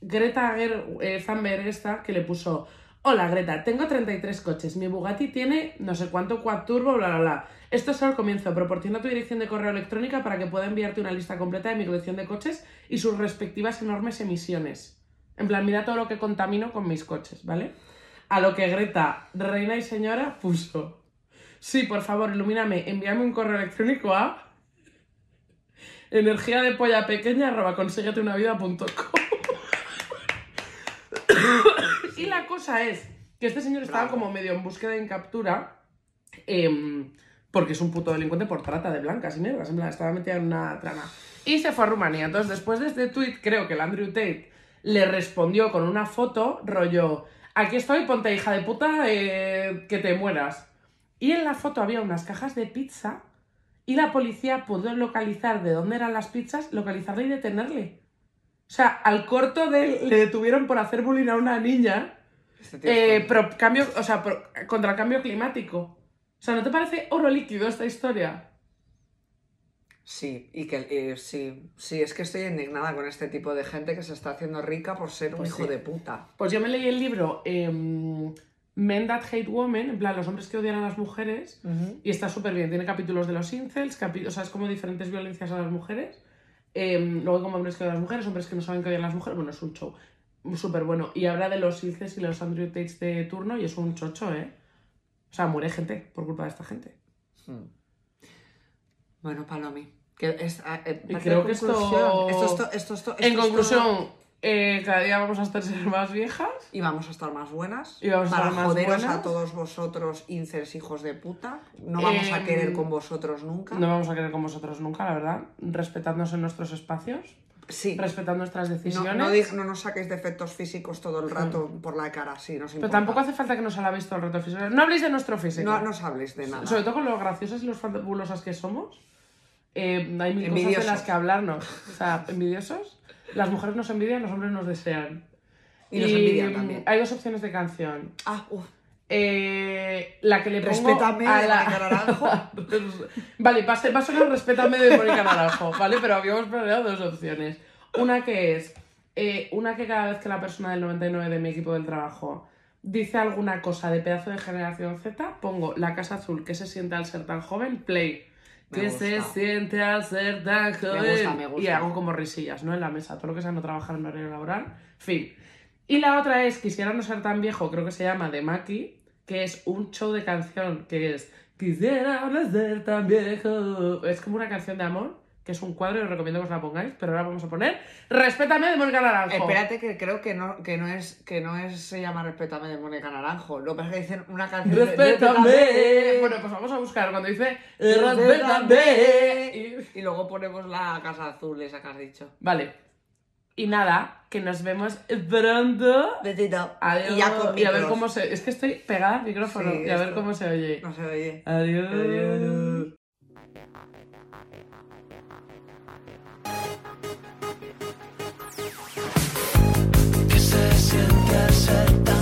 Greta Ger- eh, Thunberg esta que le puso Hola Greta, tengo 33 coches, mi Bugatti tiene no sé cuánto quad turbo, bla bla bla. Esto es solo el comienzo, proporciona tu dirección de correo electrónica para que pueda enviarte una lista completa de mi colección de coches y sus respectivas enormes emisiones. En plan, mira todo lo que contamino con mis coches, ¿vale? A lo que Greta, reina y señora, puso. Sí, por favor, ilumíname, envíame un correo electrónico a energía de polla pequeña arroba consíguete una vida.com. y la cosa es que este señor estaba Bravo. como medio en búsqueda y en captura. em, porque es un puto delincuente por trata de blancas y negras. En plan, estaba metida en una trama. Y se fue a Rumanía. Entonces, después de este tweet, creo que el Andrew Tate le respondió con una foto, rollo, aquí estoy, ponte hija de puta, eh, que te mueras. Y en la foto había unas cajas de pizza y la policía pudo localizar de dónde eran las pizzas, localizarle y detenerle. O sea, al corto de él le detuvieron por hacer bullying a una niña Este eh, pro- cambio, o sea, pro- contra el cambio climático. O sea, ¿no te parece oro líquido esta historia? Sí, y que eh, sí, sí, es que estoy indignada con este tipo de gente que se está haciendo rica por ser un Pues hijo de puta. Pues yo me leí el libro em, Men That Hate Women, en plan, los hombres que odian a las mujeres, y está súper bien. Tiene capítulos de los incels, o sea, es como diferentes violencias a las mujeres. Em, luego como hombres que odian a las mujeres, hombres que no saben que odian a las mujeres. Bueno, es un show súper bueno. Y habla de los incels y los Andrew Tates de turno y es un chocho, ¿eh? O sea, muere gente por culpa de esta gente. Hmm. Bueno, Palomi. Que es, ah, eh, Y creo que esto-. Esto, esto, En conclusión. Eh, cada día vamos a estar ser más viejas. Y vamos a estar más buenas. Y vamos a para estar más joderos buenas. a todos vosotros, incels hijos de puta. No vamos a Em, querer con vosotros nunca. No vamos a querer con vosotros nunca, la verdad. Respetadnos en nuestros espacios, Sí. respetad nuestras decisiones. no, dig- no nos saquéis defectos físicos todo el rato por la cara, sí, nos Pero importa. tampoco hace falta que nos alabéis todo el rato físico. No habléis de nuestro físico. No nos habléis de nada. Sobre todo con lo graciosas y los fabulosas que somos. eh, hay mil cosas de las que hablarnos. O sea, envidiosos. Las mujeres nos envidian, los hombres nos desean. Y nos envidian también. Hay dos opciones de canción. Ah, uf. Eh, la que le pongo Respétame, a de la... Mónica Naranjo. vale, va a sonar Respétame de Mónica Naranjo, ¿vale? Pero habíamos planeado dos opciones. Una que es, eh, una que cada vez que la persona del 99 de mi equipo del trabajo dice alguna cosa de pedazo de generación Z, pongo la casa azul, que se siente al ser tan joven, play. Me Que se siente al ser tan joven. gusta, me gusta. Y hago como risillas, ¿no? En la mesa, todo lo que sea no trabajar en horario laboral. Fin. Y la otra es Quisiera no ser tan viejo, creo que se llama de Maki, que es un show de canción que es Quisiera no ser tan viejo. Es como una canción de amor, que es un cuadro y os recomiendo que os la pongáis, pero ahora vamos a poner Respétame de Mónica Naranjo. Espérate que creo que no, que no es que no es se llama Respétame de Mónica Naranjo. Lo que pasa es que dicen una canción de- Respétame. Bueno, pues vamos a buscar cuando dice Respétame. Y- Y luego ponemos la casa azul esa que has dicho. Vale. Y nada, que nos vemos pronto. Besito. Adiós. Y ya con y a ver cómo se. Es que estoy pegada al micrófono. Sí, y a ver esto- cómo se oye. No se oye. Adiós. Adiós. Siente ser